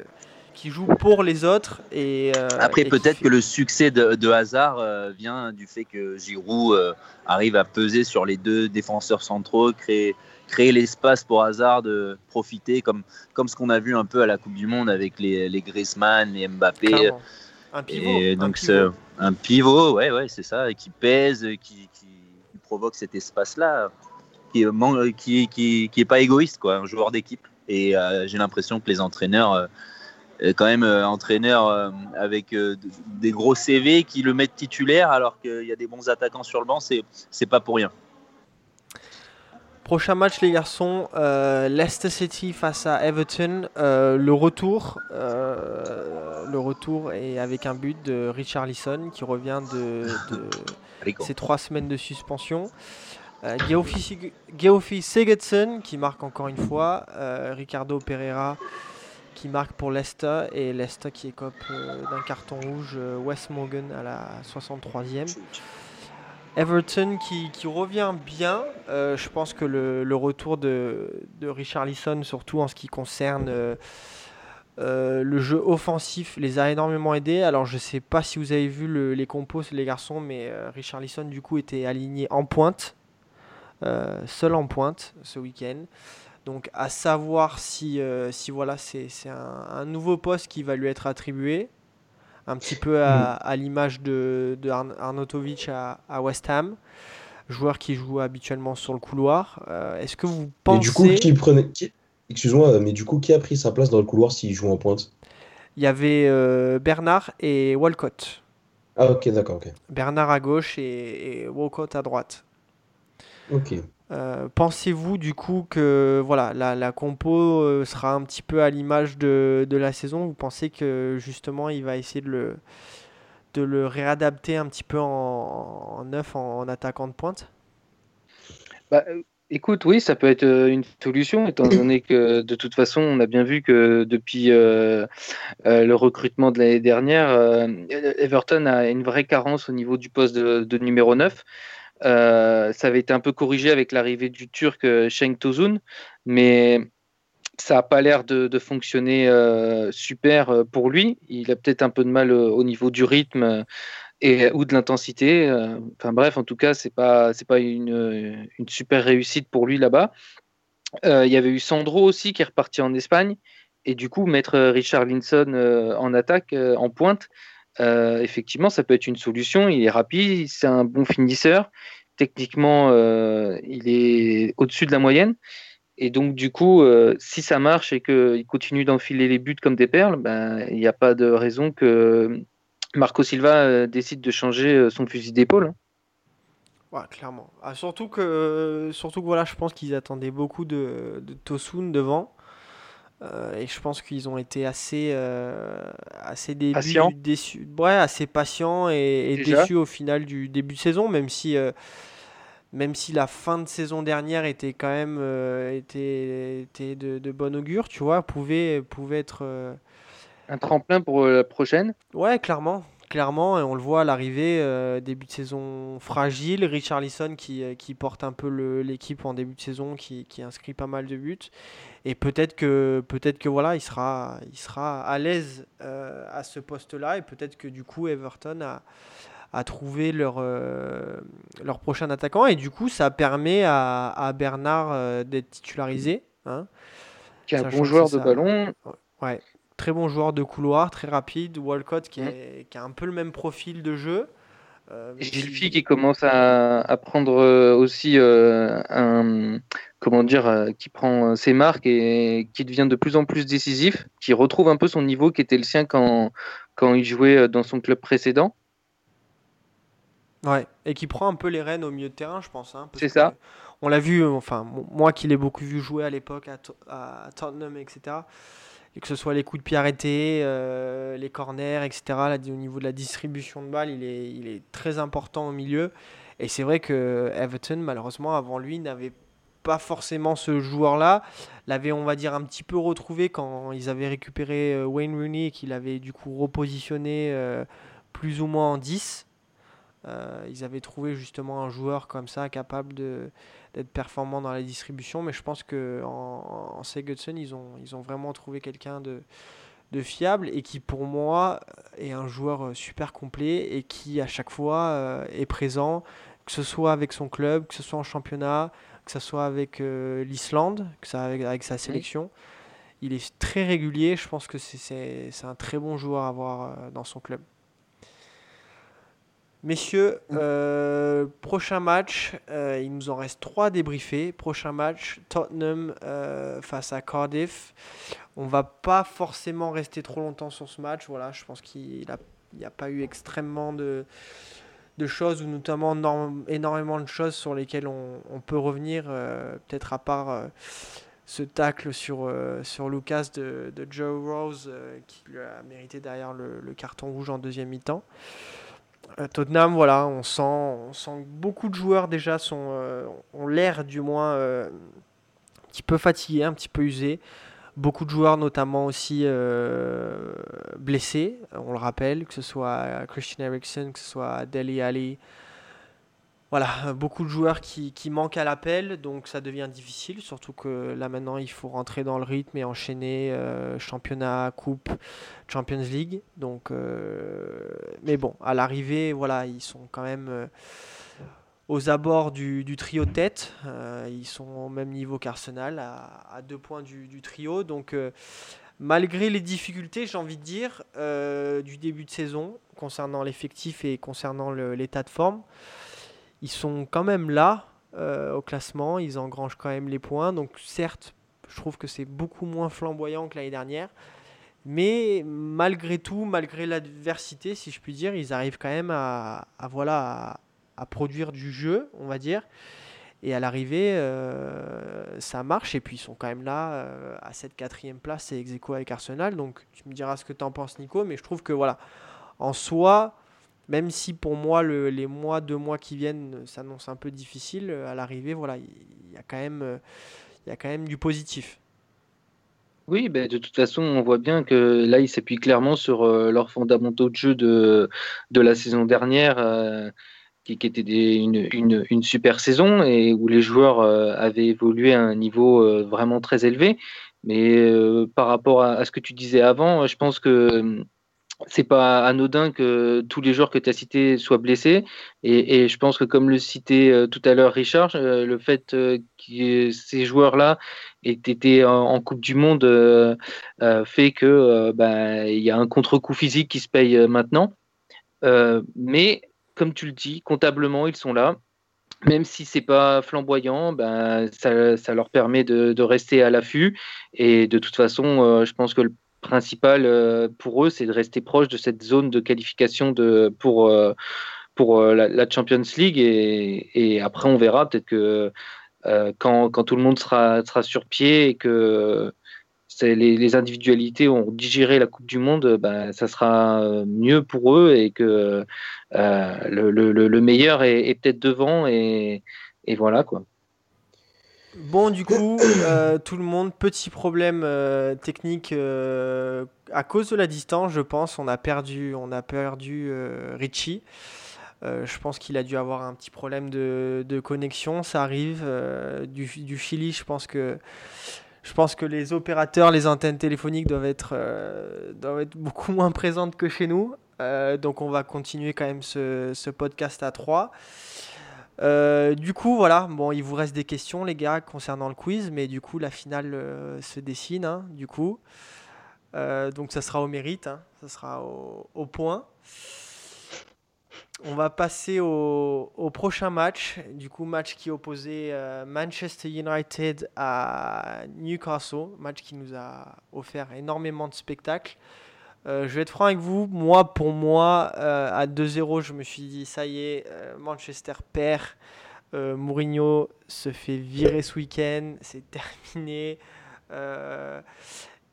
qui joue pour les autres. Et, euh, Après, peut-être que le succès de, de Hazard euh, vient du fait que Giroud euh, arrive à peser sur les deux défenseurs centraux, créer, créer l'espace pour Hazard de profiter, comme, comme ce qu'on a vu un peu à la Coupe du Monde avec les, les Griezmann, les Mbappé. Un pivot. donc, un pivot. un pivot, ouais, ouais, c'est ça, qui pèse, qui, qui, provoque cet espace-là, qui n'est qui, qui, qui, est pas égoïste, quoi, un joueur d'équipe. Et j'ai l'impression que les entraîneurs quand même euh, entraîneur euh, avec euh, des gros CV qui le mettent titulaire alors qu'il y a des bons attaquants sur le banc, c'est c'est pas pour rien. Prochain match les garçons, Leicester City face à Everton. le retour, le retour est avec un but de Richard Lisson qui revient de, de (laughs) ses trois semaines de suspension. Euh, Geoffrey Sig- Geoffrey Sigurdsson qui marque encore une fois. euh, Ricardo Pereira qui marque pour Leicester. Et Leicester qui écope euh, d'un carton rouge. euh, Wes Morgan à la 63e. Everton qui, qui revient bien. Euh, je pense que le, retour de, de Richarlison, surtout en ce qui concerne le jeu offensif, les a énormément aidés. Alors je ne sais pas si vous avez vu le- les compos, les garçons, mais euh, Richarlison du coup était aligné en pointe, seul en pointe ce week-end. Donc à savoir si, euh, si voilà, c'est un, un nouveau poste qui va lui être attribué un petit peu à, à l'image de, de Arnautovic à, à West Ham, joueur qui joue habituellement sur le couloir. Euh, Est-ce que vous Et pensez... du coup, qui prenait. Excuse-moi, mais du coup, qui a pris sa place dans le couloir s'il joue en pointe? Il y avait euh, Bernard et Walcott. Ah, ok, d'accord, ok. Bernard à gauche et, et Walcott à droite. Ok. Euh, Pensez-vous du coup que voilà la, la compo euh, sera un petit peu à l'image de, de la saison? Vous pensez que justement il va essayer de le, de le réadapter un petit peu en, en neuf en, attaquant de pointe? Bah, euh, écoute, oui, ça peut être une solution, étant donné que de toute façon, on a bien vu que depuis le recrutement de l'année dernière, Everton a une vraie carence au niveau du poste de, de numéro 9. Euh, ça avait été un peu corrigé avec l'arrivée du Turc euh, Cenk Tosun, mais ça n'a pas l'air de, fonctionner euh, super pour lui. Il a peut-être un peu de mal au niveau du rythme et, ou de l'intensité. Enfin bref, en tout cas, c'est pas pas une, super réussite pour lui là-bas. Il y avait eu Sandro aussi qui est reparti en Espagne et du coup mettre Richard Linson en attaque en pointe. Euh, effectivement, ça peut être une solution. Il est rapide, c'est un bon finisseur. Techniquement, euh, il est au-dessus de la moyenne. Et donc, du coup, euh, si ça marche et qu'il continue d'enfiler les buts comme des perles, ben, il n'y a pas de raison que Marco Silva décide de changer son fusil d'épaule. hein. Ouais, clairement. Ah, surtout que, surtout que voilà, je pense qu'ils attendaient beaucoup de Tosun devant. Euh, et je pense qu'ils ont été assez, euh, assez début- déçus. Ouais, assez patients et, déçus au final du début de saison, même si, euh, même si la fin de saison dernière était quand même était, était de, de bon augure, tu vois, pouvait, pouvait être. Un tremplin pour la prochaine. Ouais, clairement. Clairement, et on le voit à l'arrivée, euh, début de saison fragile. Richarlison qui, euh, qui porte un peu l'équipe en début de saison, qui, qui inscrit pas mal de buts. Et peut-être que, peut-être que voilà, il sera, il sera à l'aise euh, à ce poste-là. Et peut-être que du coup, Everton a, a trouvé leur, euh, leur prochain attaquant. Et du coup, ça permet à, à Bernard d'être titularisé. hein. Qui est un bon joueur de ballon. Ouais, très bon joueur de couloir, très rapide. Walcott qui, est- qui a un peu le même profil de jeu. Euh, Gilfi qui commence à, à prendre euh, aussi euh, un comment dire euh, qui prend ses marques et qui devient de plus en plus décisif, qui retrouve un peu son niveau qui était le sien quand quand il jouait dans son club précédent. Ouais, et qui prend un peu les rênes au milieu de terrain, je pense. hein, C'est ça. On l'a vu, enfin, mo- moi qui l'ai beaucoup vu jouer à l'époque à Tottenham, etc. Que ce soit les coups de pied arrêtés, euh, les corners, etc. Au niveau de la distribution de balles, il est, très important au milieu. Et c'est vrai que Everton, malheureusement, avant lui, n'avait pas forcément ce joueur-là. L'avait, on va dire, un petit peu retrouvé quand ils avaient récupéré euh, Wayne Rooney et qu'il avait du coup repositionné euh, plus ou moins en 10. Euh, ils avaient trouvé justement un joueur comme ça capable de, d'être performant dans la distribution, mais je pense que en, en Sigurdsson, ils ont, ils ont vraiment trouvé quelqu'un de, de fiable et qui pour moi est un joueur euh, super complet et qui à chaque fois euh, est présent, que ce soit avec son club, que ce soit en championnat, que ce soit avec euh, l'Islande, que ça avec, avec sa sélection. Il est très régulier, je pense que c'est, un très bon joueur à avoir dans son club. Messieurs, euh, prochain match, euh, il nous en reste trois à débriefer. Prochain match, Tottenham euh, face à Cardiff. On va pas forcément rester trop longtemps sur ce match. Voilà, je pense qu'il n'y a, pas eu extrêmement de, de choses, ou notamment norm- énormément de choses sur lesquelles on, on peut revenir, peut-être à part ce tacle sur, sur Lucas de, de Joe Rose, qui lui a mérité derrière le, le carton rouge en deuxième mi-temps. Tottenham, voilà, on sent, on sent que beaucoup de joueurs déjà sont, ont l'air du moins un petit peu fatigués, un petit peu usés. Beaucoup de joueurs, notamment aussi blessés, on le rappelle, que ce soit Christian Eriksen, que ce soit Deli Ali, voilà, beaucoup de joueurs qui, manquent à l'appel, donc ça devient difficile, surtout que là maintenant il faut rentrer dans le rythme et enchaîner euh, championnat, coupe, Champions League. Donc, euh, mais bon, à l'arrivée, voilà, ils sont quand même euh, aux abords du, trio de tête. ils sont au même niveau qu'Arsenal, à, deux points du, trio. Donc, malgré les difficultés, j'ai envie de dire, du début de saison concernant l'effectif et concernant l'état de forme ils sont quand même là euh, au classement, ils engrangent quand même les points. Donc certes, je trouve que c'est beaucoup moins flamboyant que l'année dernière. Mais malgré tout, malgré l'adversité, si je puis dire, ils arrivent quand même à, voilà, à, produire du jeu, on va dire. Et à l'arrivée, euh, ça marche. Et puis ils sont quand même là euh, à cette quatrième place, c'est ex avec Arsenal. Donc tu me diras ce que tu en penses, Nico. Mais je trouve que voilà, en soi, même si pour moi les mois, deux mois qui viennent s'annoncent un peu difficiles, à l'arrivée, voilà, il y a quand même, il y a quand même du positif. Oui, ben, de toute façon, on voit bien que là, ils s'appuient clairement sur euh, leurs fondamentaux de jeu de, de la saison dernière, euh, qui, était une, une, super saison et où les joueurs euh, avaient évolué à un niveau vraiment très élevé. Mais par rapport à, ce que tu disais avant, je pense que c'est pas anodin que tous les joueurs que tu as cités soient blessés. Et, je pense que, comme le citait euh, tout à l'heure Richard, euh, le fait euh, que ces joueurs-là aient été en, Coupe du Monde fait que bah, il y a un contre-coup physique qui se paye maintenant. mais comme tu le dis, comptablement, ils sont là. Même si c'est pas flamboyant, ben, ça, leur permet de rester à l'affût. Et de toute façon, je pense que le principal euh, pour eux, c'est de rester proche de cette zone de qualification de, pour, euh, pour euh, la, Champions League. Et, après, on verra peut-être que quand, quand, tout le monde sera, sera sur pied et que les, individualités ont digéré la Coupe du Monde, ben, ça sera mieux pour eux et que le, le, le, meilleur est, est peut-être devant. Et, et voilà quoi. Bon, du coup, euh, tout le monde, petit problème euh, technique euh, à cause de la distance, je pense. On a perdu, on Richie. je pense qu'il a dû avoir un petit problème de, connexion. Ça arrive du, Chili. Je pense que les opérateurs, les antennes téléphoniques doivent être, doivent être beaucoup (laughs) moins présentes que chez nous. donc, on va continuer quand même ce, ce podcast à 3. Euh, du coup, voilà, bon, il vous reste des questions, les gars, concernant le quiz, mais du coup, la finale euh, se dessine, hein, du coup. Euh, donc, ça sera au mérite, hein, ça sera au, point. On va passer au, au, prochain match, du coup, match qui opposait Manchester United à Newcastle, match qui nous a offert énormément de spectacles. Euh, je vais être franc avec vous. Moi, pour moi, euh, à 2-0, je me suis dit, ça y est, euh, Manchester perd. Mourinho se fait virer ce week-end. C'est (laughs) terminé.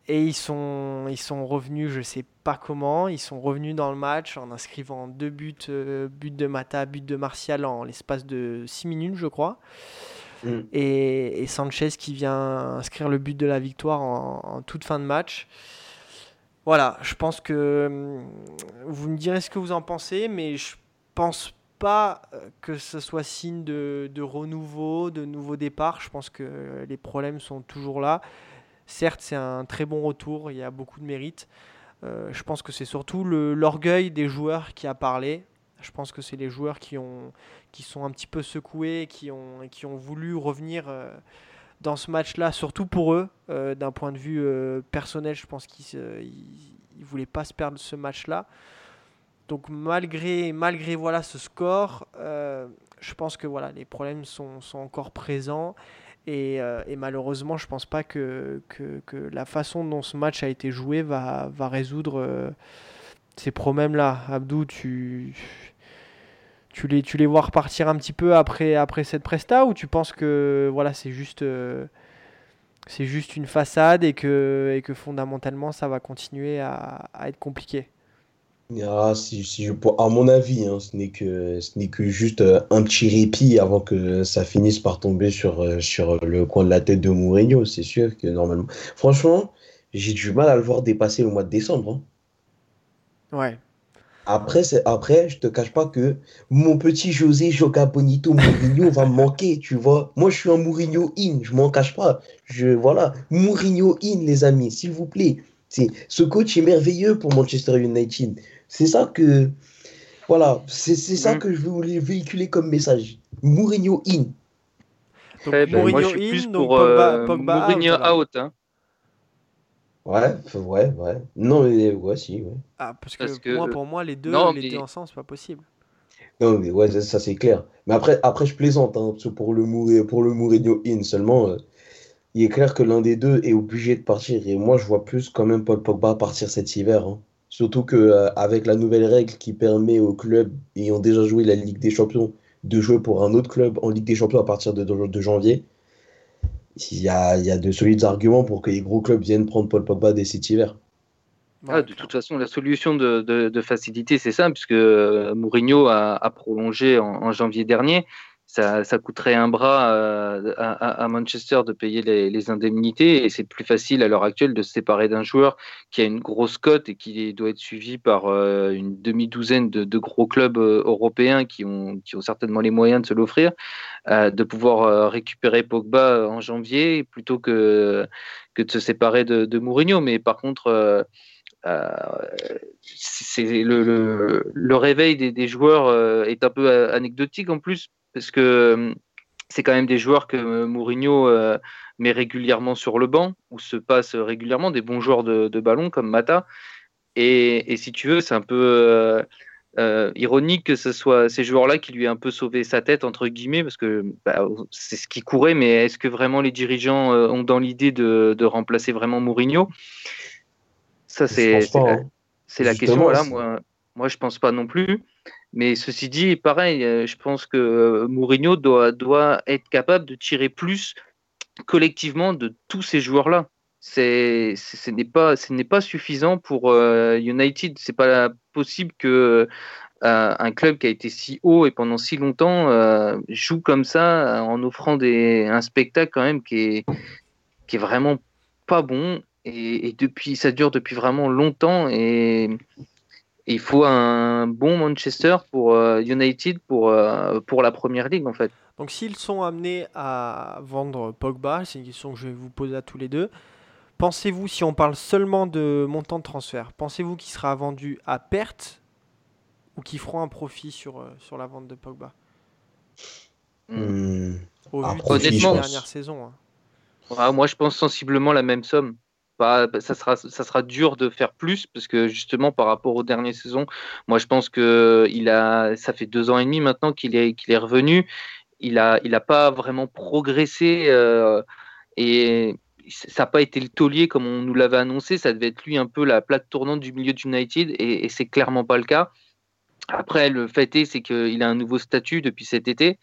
et ils sont, ils sont revenus, je ne sais pas comment, ils sont revenus dans le match en inscrivant deux buts, but de Mata, but de Martial en l'espace de 6 minutes, je crois. Mm. Et, Sanchez qui vient inscrire le but de la victoire en toute fin de match. Voilà, je pense que hum, vous me direz ce que vous en pensez, mais je pense pas euh, que ce soit signe de, renouveau, de nouveau départ. Je pense que les problèmes sont toujours là. Certes, c'est un très bon retour, il y a beaucoup de mérite. Euh, je pense que c'est surtout l'orgueil des joueurs qui a parlé. Je pense que c'est les joueurs qui, ont, qui sont un petit peu secoués, qui ont, qui ont voulu revenir. Euh, dans ce match-là, surtout pour eux, euh, d'un point de vue euh, personnel, je pense qu'ils ne voulaient pas se perdre ce match-là. Donc malgré, malgré voilà, ce score, euh, je pense que voilà, les problèmes sont, sont encore présents. Et, malheureusement, je ne pense pas que, que, que, la façon dont ce match a été joué va, va résoudre ces problèmes-là. Abdou, tu, tu les, tu les vois repartir un petit peu après, après cette presta ou tu penses que voilà, c'est juste, euh, c'est juste une façade et que, et que fondamentalement ça va continuer à, être compliqué? Ah, si, si je, à mon avis, hein, ce n'est que, ce n'est que juste euh, un petit répit avant que ça finisse par tomber sur, euh, sur le coin de la tête de Mourinho. C'est sûr que normalement. Franchement, j'ai du mal à le voir dépasser le mois de décembre. hein. Ouais. Après, c'est, après, je te cache pas que mon petit José Joga Bonito Mourinho va me manquer, tu vois. Moi, je suis un Mourinho in, je m'en cache pas. Je, voilà, Mourinho in, les amis, s'il vous plaît. C'est, ce coach est merveilleux pour Manchester United. C'est ça que, voilà, c'est, c'est ça Mhm. que je voulais véhiculer comme message. Mourinho in. Donc Ouais, ben, moi, Mourinho je suis in, plus donc pour Pogba, euh, Pogba out, Mourinho alors. out. hein. Ouais, ouais, ouais. Non, mais ouais, si, ouais. Ah, parce que, Parce que- moi, pour moi, les deux, Non, les mais- deux ensemble, c'est pas possible. Non, mais ouais, ça, ça, c'est clair. Mais après, après je plaisante, hein, parce que pour le, Mouri- pour le Mourinho in seulement, euh, il est clair que l'un des deux est obligé de partir. Et moi, je vois plus quand même Paul Pogba partir cet hiver. hein. Surtout que euh, avec la nouvelle règle qui permet aux clubs ayant déjà joué la Ligue des Champions de jouer pour un autre club en Ligue des Champions à partir de, de, de janvier, il y a, il y a de solides arguments pour que les gros clubs viennent prendre Paul Pogba dès cet hiver. Ah, de toute façon, la solution de, de, de facilité, c'est ça, puisque euh, Mourinho a, a prolongé en, en janvier dernier. Ça, coûterait un bras euh, à, Manchester de payer les, indemnités et c'est plus facile à l'heure actuelle de se séparer d'un joueur qui a une grosse cote et qui doit être suivi par euh, une demi-douzaine de, gros clubs euh, européens qui ont, certainement les moyens de se l'offrir, de pouvoir récupérer Pogba en janvier plutôt que, de se séparer de, de Mourinho. Mais par contre, le, réveil des, joueurs est un peu anecdotique en plus parce que euh, c'est quand même des joueurs que euh, Mourinho euh, met régulièrement sur le banc ou se passe régulièrement des bons joueurs de, de ballon comme Mata. Et, et si tu veux c'est un peu euh, euh, ironique que ce soit ces joueurs-là qui lui aient un peu sauvé sa tête entre guillemets parce que bah, c'est ce qui courait mais est-ce que vraiment les dirigeants ont dans l'idée de, de remplacer vraiment Mourinho? Ça c'est la, hein. c'est la question là moi moi je pense pas non plus mais ceci dit pareil euh, je pense que euh, Mourinho doit doit être capable de tirer plus collectivement de tous ces joueurs là c'est ce n'est pas pas suffisant pour euh, United. C'est pas possible que euh, club qui a été si haut et pendant si longtemps joue comme ça en offrant des un spectacle quand même qui est qui est vraiment pas bon. Et, et depuis ça dure depuis vraiment longtemps et il faut un bon Manchester pour euh, United pour euh, pour la première ligue en fait Donc s'ils sont amenés à vendre Pogba, c'est une question que je vais vous poser à tous les deux. Pensez-vous, si on parle seulement de montant de transfert, pensez-vous qu'il sera vendu à perte ou qu'ils feront un profit sur, euh, sur la vente de Pogba? Hmm. Au Un vu de profit, pense. dernière saison. hein. Ah, moi, je pense sensiblement la même somme. Pas, ça, sera, ça sera dur de faire plus parce que justement par rapport aux dernières saisons, moi je pense que il a, ça fait deux ans et demi maintenant qu'il est, est revenu. Il a, il a pas vraiment progressé euh, et ça n'a pas été le taulier comme on nous l'avait annoncé. Ça devait être lui un peu la plaque tournante du milieu de United et, et c'est clairement pas le cas. Après, le fait est, c'est qu'il a un nouveau statut depuis cet été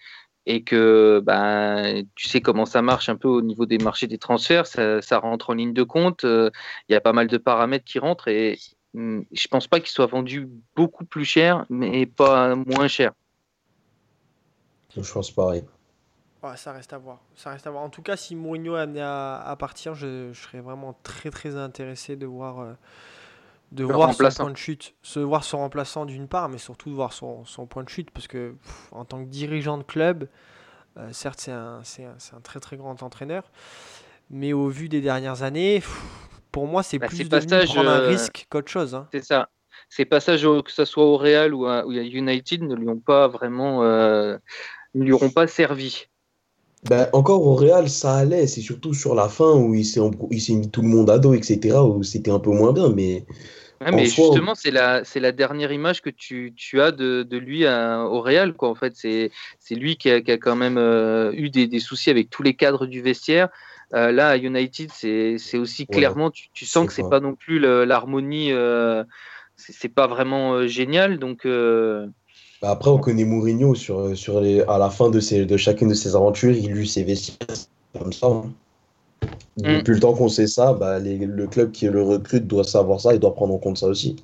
et que ben, tu sais comment ça marche un peu au niveau des marchés des transferts, ça, ça rentre en ligne de compte, euh, il y a pas mal de paramètres qui rentrent et hum, je pense pas qu'il soit vendu beaucoup plus cher, mais pas moins cher. Je pense pareil. Ouais, ça reste à voir. Ça reste à voir. En tout cas, si Mourinho est amené à, à partir, je, je serais vraiment très très intéressé de voir, euh, de Le voir son point de chute. Se voir son remplaçant d'une part, mais surtout de voir son, son point de chute. Parce que pff, en tant que dirigeant de club, euh, certes c'est un, un, un très très grand entraîneur, mais au vu des dernières années, pff, pour moi c'est Bah, plus passages, prendre un euh, risque qu'autre chose. hein. C'est ça. Ces passages, que ce soit au Real ou à, ou à United, ne lui ont pas vraiment, euh, ne lui auront pas servi. Ben, encore au Real, ça allait. C'est surtout sur la fin où il s'est mis tout le monde à dos, etc., où c'était un peu moins bien. Mais Ouais, mais soi, justement, c'est la, dernière image que tu, tu as de, de lui à- au Real. Quoi. En fait, c'est, lui qui a, qui a quand même euh, eu des, des soucis avec tous les cadres du vestiaire. Euh, là, à United, c'est, aussi Ouais, clairement, tu, tu sens que c'est pas non plus l'harmonie. euh, c'est, pas vraiment euh, génial. Donc, euh, après, on connaît Mourinho sur, sur les, à la fin de, ses, de chacune de ses aventures. Il eut ses vestiaires comme ça. hein. Mm. Depuis le temps qu'on sait ça, bah, les- le club qui le recrute doit savoir ça et doit prendre en compte ça aussi.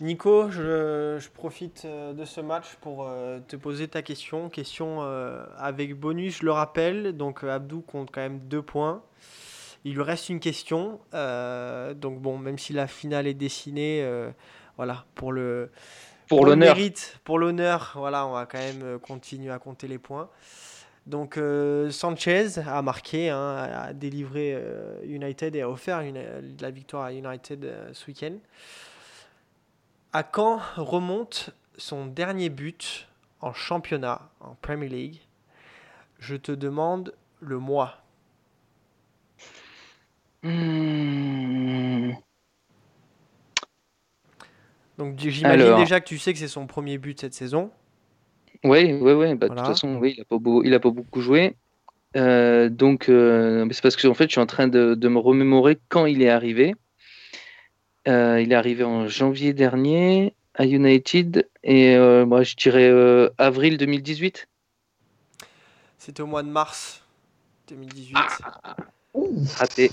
Nico, je, je profite euh, de ce match pour euh, te poser ta question. Question euh, avec bonus, je le rappelle. Donc Abdou compte quand même deux points. Il lui reste une question. euh, donc bon, même si la finale est dessinée, euh, voilà, pour le Pour l'honneur. mérite, pour l'honneur, voilà, on va quand même euh, continuer à compter les points. Donc euh, Sanchez a marqué, hein, a délivré euh, United et a offert une- la victoire à United euh, ce week-end. À quand remonte son dernier but en championnat, en Premier League? Je te demande le mois. Hmm. Donc j'imagine déjà que tu sais que c'est son premier but cette saison. Oui, oui, oui. Bah, De toute façon, oui, il n'a pas, beau- il a pas beaucoup joué. Euh, donc, euh, c'est parce que en fait, je suis en train de, de me remémorer quand il est arrivé. Euh, il est arrivé en janvier dernier à United et moi, je dirais avril 2018. C'était au mois de mars 2018. Raté.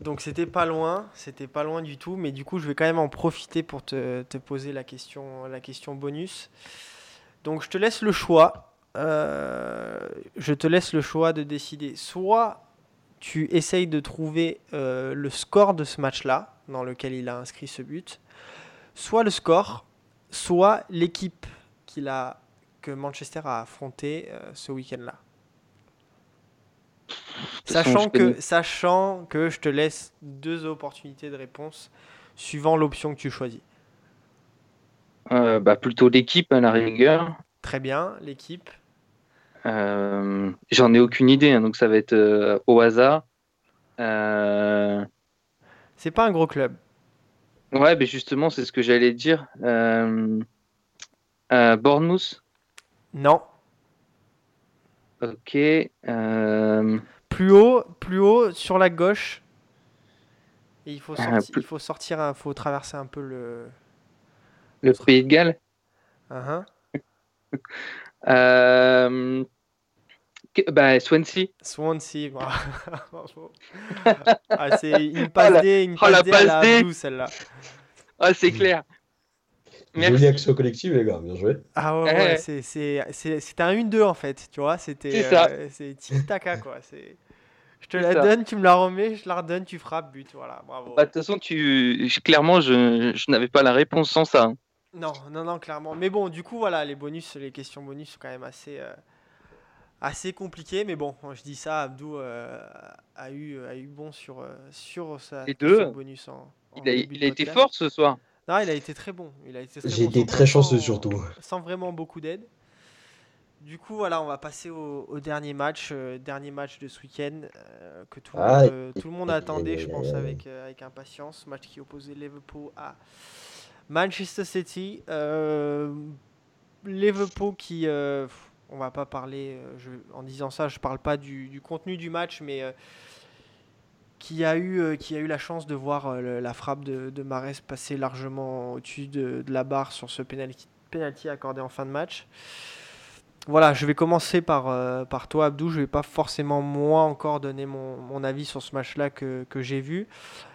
Donc c'était pas loin, c'était pas loin du tout, mais du coup je vais quand même en profiter pour te, poser la question, bonus. Donc je te laisse le choix, euh, je te laisse le choix de décider. Soit tu essayes de trouver euh, le score de ce match-là, dans lequel il a inscrit ce but, soit le score, soit l'équipe que Manchester a affronté euh, ce week-end-là. Sachant que, sachant que je te laisse deux opportunités de réponse suivant l'option que tu choisis. Euh, bah, plutôt l'équipe à la rigueur. Très bien, l'équipe. Euh, j'en ai aucune idée, hein, donc ça va être euh, au hasard. C'est pas un gros club. Ouais, mais justement, c'est ce que j'allais dire. Bournemouth, Non. Ok. Euh, Plus haut, plus haut sur la gauche. Et il faut Ah, sortir, plus- il faut sortir, un- faut traverser un peu le. le Pays de Galles. Uhum. (laughs) Euh, que- bah, Swansea. Swansea, bra- (laughs) bravo. (laughs) Ah, c'est une passe la- D, une oh, passe la D à la passe D. Abdou, celle-là. Ah, c'est clair. Jolie Merci. action collective, les gars, bien joué. Ah ouais, Ouais. ouais, c'est- c'est- c'est- c'était un 1-2 en fait, tu vois, c'était C'est ça. euh, tiki-taka quoi, c'est je te la ça. donne, tu me la remets, je la redonne, tu frappes, but, voilà, bravo. Bah, De toute façon, tu... clairement, je, je n'avais pas la réponse sans ça. hein. Non, non, non, clairement. Mais bon, du coup, voilà, les bonus, les questions bonus sont quand même assez, euh, assez compliquées. Mais bon, je dis ça, Abdou euh, a, eu, a eu bon sur, euh, sur sa Les deux. bonus en, en Il a, il été fort ce soir. Non, il a été très bon. Il a été très J'ai bon, été très chanceux sans- surtout. Sans vraiment beaucoup d'aide. Du coup, voilà, on va passer au, au dernier match, euh, dernier match de ce week-end euh, que tout le, Aïe. monde, euh, tout le monde attendait, je pense, avec, euh, avec impatience. Match qui opposait Liverpool à Manchester City. Liverpool qui, on va pas parler, je- en disant ça, je parle pas du, du contenu du match, mais qui a eu, euh, qui a eu la chance de voir euh, la frappe de, de Mahrez passer largement au-dessus de, la barre sur ce penalty, penalty accordé en fin de match. Voilà, je vais commencer par, euh, par toi, Abdou. Je vais pas forcément, moi, encore donner mon, mon avis sur ce match-là que, que j'ai vu.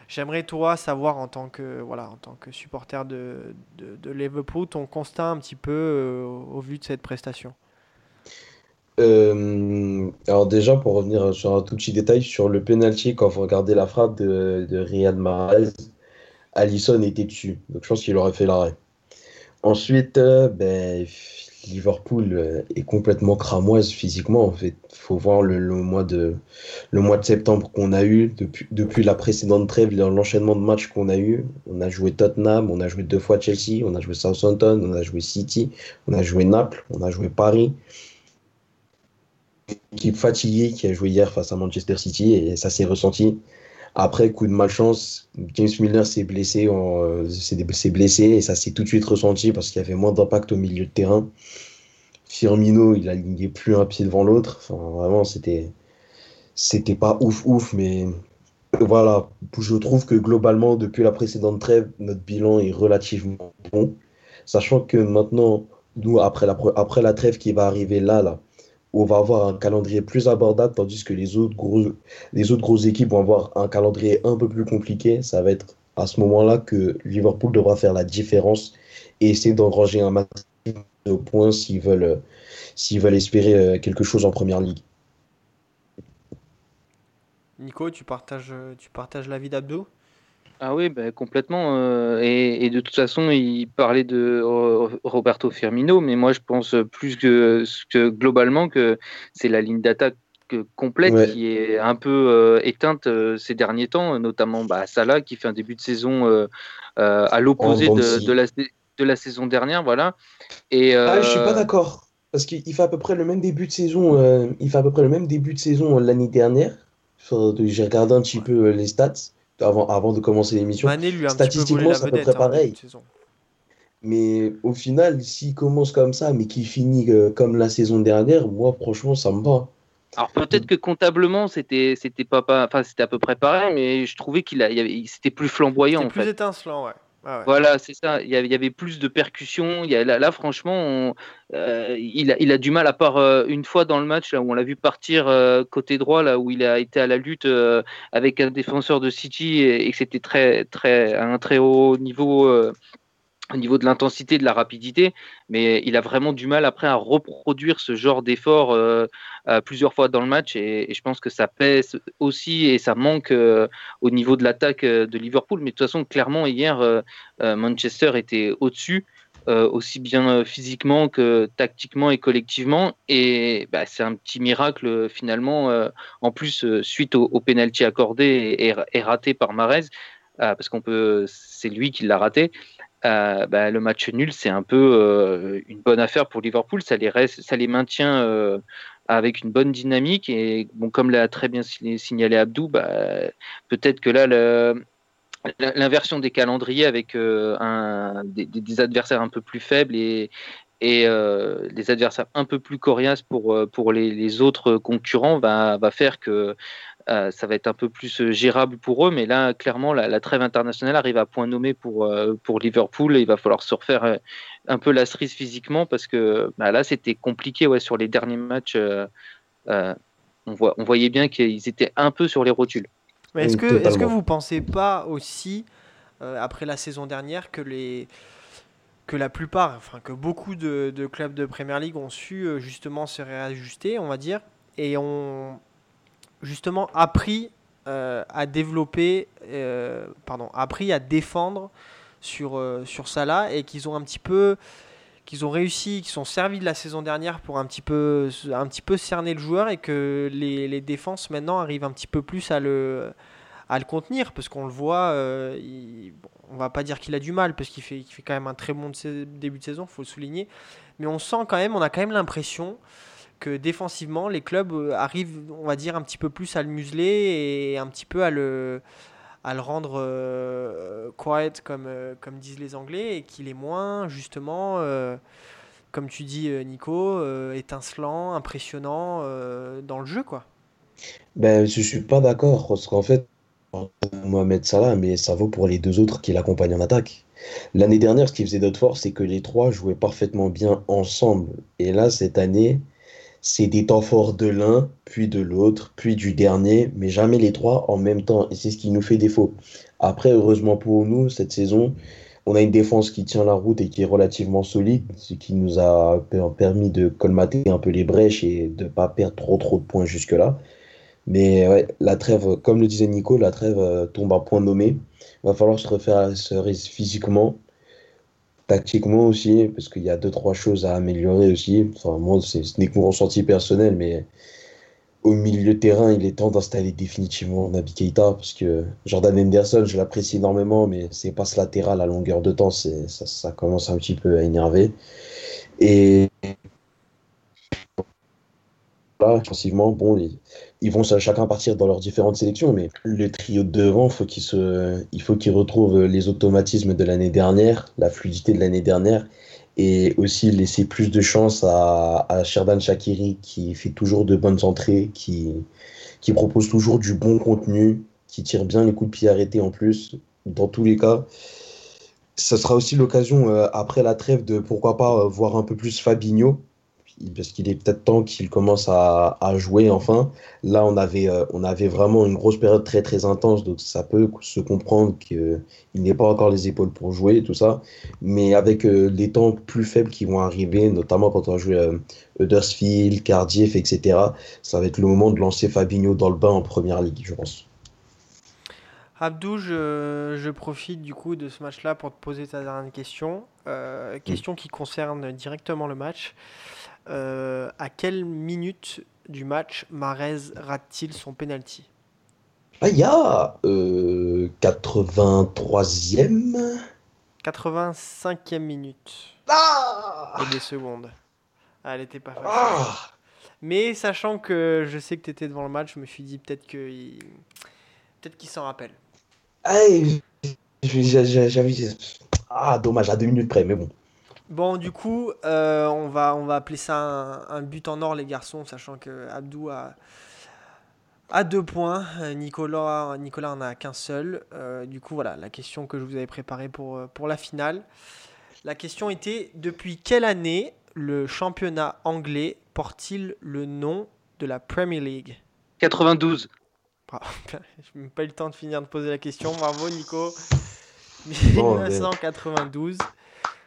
J'aimerais, toi, savoir, en tant que, voilà, en tant que supporter de, de, Liverpool, ton constat un petit peu au vu de cette prestation. Euh, alors déjà, pour revenir sur un tout petit détail, sur le penalty, quand vous regardez la frappe de, de Riyad Mahrez, Alisson était dessus. Donc je pense qu'il aurait fait l'arrêt. Ensuite, euh, ben, Liverpool euh, est complètement cramoise physiquement. En fait, faut voir le, le mois de, le mois de septembre qu'on a eu depuis, depuis la précédente trêve, l'enchaînement de matchs qu'on a eu. On a joué Tottenham, on a joué deux fois Chelsea, on a joué Southampton, on a joué City, on a joué Naples, on a joué Paris équipe fatiguée qui a joué hier face à Manchester City et ça s'est ressenti. Après, coup de malchance, James Milner s'est blessé, euh, s'est blessé et ça s'est tout de suite ressenti parce qu'il y avait moins d'impact au milieu de terrain. Firmino, il alignait plus un pied devant l'autre. Enfin, vraiment, c'était, c'était pas ouf ouf, mais voilà. Je trouve que globalement, depuis la précédente trêve, notre bilan est relativement bon. Sachant que maintenant, nous, après la, après la trêve qui va arriver là, là, on va avoir un calendrier plus abordable, tandis que les autres, gros, les autres grosses équipes vont avoir un calendrier un peu plus compliqué. Ça va être à ce moment-là que Liverpool devra faire la différence et essayer d'engranger un maximum de points s'ils veulent, s'ils veulent espérer quelque chose en première ligue. Nico, tu partages, tu partages l'avis d'Abdo ah oui, bah, complètement. Euh, et, de toute façon, il parlait de Roberto Firmino, mais moi je pense plus que, que globalement que c'est la ligne d'attaque complète qui est un peu euh, éteinte euh, ces derniers temps, notamment bah, Salah qui fait un début de saison à l'opposé de, la, de la saison dernière, voilà. Et, ah, je suis pas d'accord parce qu'il fait à peu près le même début de saison. il fait à peu près le même début de saison l'année dernière. J'ai regardé un petit peu les stats avant, avant de commencer l'émission. Statistiquement, c'est à peu près hein, pareil. mais au final, s'il commence comme ça, mais qu'il finit euh, comme la saison dernière, moi, franchement, ça me va. Alors peut-être que comptablement, c'était c'était pas, pas enfin c'était à peu près pareil, mais je trouvais qu'il a, c'était plus flamboyant. C'était plus étincelant, ouais. Voilà, c'est ça. Il y, avait, plus de percussions. Là, franchement, euh, il, a, du mal, à part euh, une fois dans le match où on l'a vu partir euh, côté droit, là où il a été à la lutte avec un défenseur de City et, que c'était très, très, à un très haut niveau au niveau de l'intensité, de la rapidité, mais il a vraiment du mal après à reproduire ce genre d'effort euh, euh, plusieurs fois dans le match et, je pense que ça pèse aussi et ça manque euh, au niveau de l'attaque de Liverpool. Mais de toute façon, clairement, hier, Manchester était au-dessus. aussi bien physiquement que tactiquement et collectivement. Et bah, c'est un petit miracle finalement, en plus suite au, au penalty accordé et, et, raté par Marez, parce qu'on peut, c'est lui qui l'a raté. Euh, bah, le match nul, c'est un peu euh, une bonne affaire pour Liverpool. Ça les, reste, ça les maintient euh, avec une bonne dynamique. Et comme l'a très bien signalé Abdou, bah, peut-être que là, l'inversion des calendriers avec des, adversaires un peu plus faibles et, des adversaires un peu plus coriaces pour, les, autres concurrents va faire que euh, ça va être un peu plus euh, gérable pour eux, mais là, clairement, la, trêve internationale arrive à point nommé pour, euh, pour Liverpool et il va falloir se refaire un peu la cerise physiquement parce que bah, là, c'était compliqué ouais, sur les derniers matchs. on, voit, on voyait bien qu'ils étaient un peu sur les rotules. Est-ce que, est que vous ne pensez pas aussi, après la saison dernière, que les que la plupart, enfin que beaucoup de, de clubs de Premier League ont su justement se réajuster, on va dire, et ont justement appris euh, à développer, euh, pardon, appris à défendre sur, euh, sur Salah et qu'ils ont un petit peu qu'ils ont réussi, qu'ils sont servis de la saison dernière pour un petit peu, un petit peu cerner le joueur et que les, les défenses maintenant arrivent un petit peu plus à le, à le contenir parce qu'on le voit, euh, il, on va pas dire qu'il a du mal parce qu'il fait, il fait quand même un très bon début de saison, faut le souligner, mais on sent quand même, on a quand même l'impression défensivement, les clubs euh, arrivent, on va dire, un petit peu plus à le museler et un petit peu à le, à le rendre euh, quiet, comme, euh, comme disent les Anglais, et qu'il est moins, justement, comme tu dis, Nico, étincelant, impressionnant dans le jeu, quoi. Ben, je suis pas d'accord, parce qu'en fait, Mohamed Salah, mais ça vaut pour les deux autres qui l'accompagnent en attaque. L'année dernière, ce qui faisait notre force, c'est que les trois jouaient parfaitement bien ensemble. Et là, cette année, c'est des temps forts de l'un, puis de l'autre, puis du dernier, mais jamais les trois en même temps. Et c'est ce qui nous fait défaut. Après, heureusement pour nous, cette saison, on a une défense qui tient la route et qui est relativement solide, ce qui nous a permis de colmater un peu les brèches et de ne pas perdre trop trop de points jusque-là. Mais ouais, la trêve, comme le disait Nico, la trêve euh, tombe à point nommé. Il va falloir se refaire physiquement tactiquement aussi, parce qu'il y a deux, trois choses à améliorer aussi. Enfin, moi, ce n'est que mon ressenti personnel, mais au milieu de terrain, il est temps d'installer définitivement Nabi Keita, parce que Jordan Henderson, je l'apprécie énormément, mais c'est pas ce latéral à longueur de temps, ça, ça commence un petit peu à énerver. Et là, offensivement, bon, ils, vont chacun partir dans leurs différentes sélections, mais le trio de devant, il faut qu'il retrouve les automatismes de l'année dernière, la fluidité de l'année dernière, et aussi laisser plus de chance à, à Sherdan Shakiri, qui fait toujours de bonnes entrées, qui, qui propose toujours du bon contenu, qui tire bien les coups de pied arrêtés en plus. Dans tous les cas, ce sera aussi l'occasion, euh, après la trêve, de pourquoi pas euh, voir un peu plus Fabinho, parce qu'il est peut-être temps qu'il commence à, à, jouer enfin. Là, on avait, euh, on avait vraiment une grosse période très très intense, donc ça peut se comprendre qu'il n'ait pas encore les épaules pour jouer tout ça. Mais avec euh, les temps plus faibles qui vont arriver, notamment quand on va jouer euh, Huddersfield, Cardiff, etc., ça va être le moment de lancer Fabinho dans le bain en première ligue, je pense. Abdou, je, je, profite du coup de ce match-là pour te poser ta dernière question. Euh, question qui concerne directement le match. Euh, à quelle minute du match Marez rate-t-il son penalty Ah, il y a euh, 83e 85e minute. Ah Et des secondes. Ah, elle était pas facile. Ah Mais sachant que je sais que tu étais devant le match, je me suis dit peut-être qu'il peut-être qu'il s'en rappelle. Hey, j'avais. Ah, dommage, à deux minutes près, mais bon. Bon, du coup, euh, on, va, on va appeler ça un, un, but en or, les garçons, sachant que Abdou a, a deux points. Nicolas, Nicolas en a qu'un seul. Euh, du coup, voilà, la question que je vous avais préparée pour, pour la finale. La question était depuis quelle année le championnat anglais porte-t-il le nom de la Premier League? 92. Je n'ai pas eu le temps de finir de poser la question. Bravo, Nico. 1992. (laughs)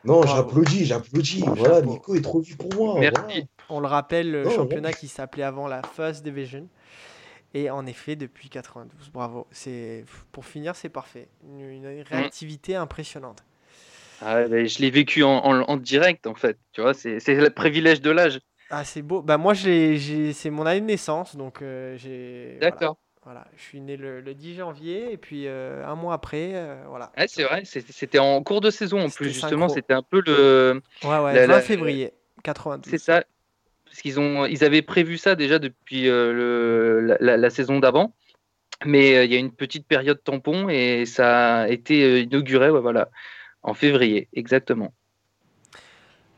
Non, j'applaudis, j'applaudis. Voilà, Nico est trop vite pour moi. Merci. Voilà. On le rappelle, le non, championnat qui s'appelait avant la First Division. Et en effet, depuis 92. Bravo. C'est Pour finir, c'est parfait. Une, une réactivité mmh. impressionnante. Ah, bah, je l'ai vécu en, en, en, direct, en fait. Tu vois, c'est le privilège de l'âge. Ah, c'est beau. Bah, moi, c'est mon année de naissance. Donc, euh, j'ai. D'accord. Voilà. Je suis né le, le 10 janvier et puis euh, un mois après, euh, voilà. Ouais, c'est vrai, c'était en cours de saison en plus, justement, c'était un peu le. Ouais, ouais, la, 20 février 92. C'est ça, parce qu'ils ont, ils avaient prévu ça déjà depuis euh, le, la, la, saison d'avant, mais il y a une petite période tampon et ça a été inauguré, ouais, voilà, en février, exactement.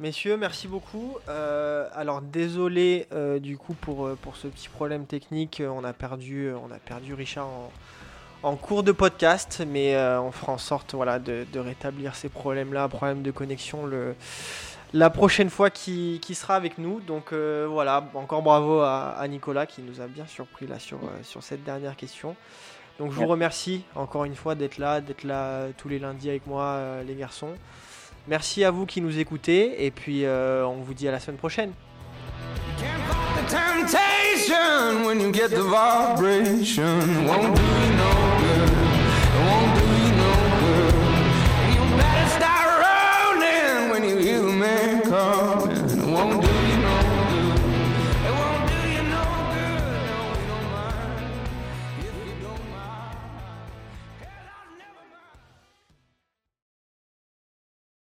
Messieurs, merci beaucoup. Euh, alors désolé euh, du coup pour, pour ce petit problème technique. On a perdu, on a perdu Richard en, en cours de podcast, mais euh, on fera en sorte voilà, de, de rétablir ces problèmes-là, problème de connexion le, la prochaine fois qui, qui sera avec nous. Donc euh, voilà, encore bravo à, à, Nicolas qui nous a bien surpris là sur, sur cette dernière question. Donc je vous remercie encore une fois d'être là, d'être là tous les lundis avec moi les garçons. Merci à vous qui nous écoutez et puis euh, on vous dit à la semaine prochaine.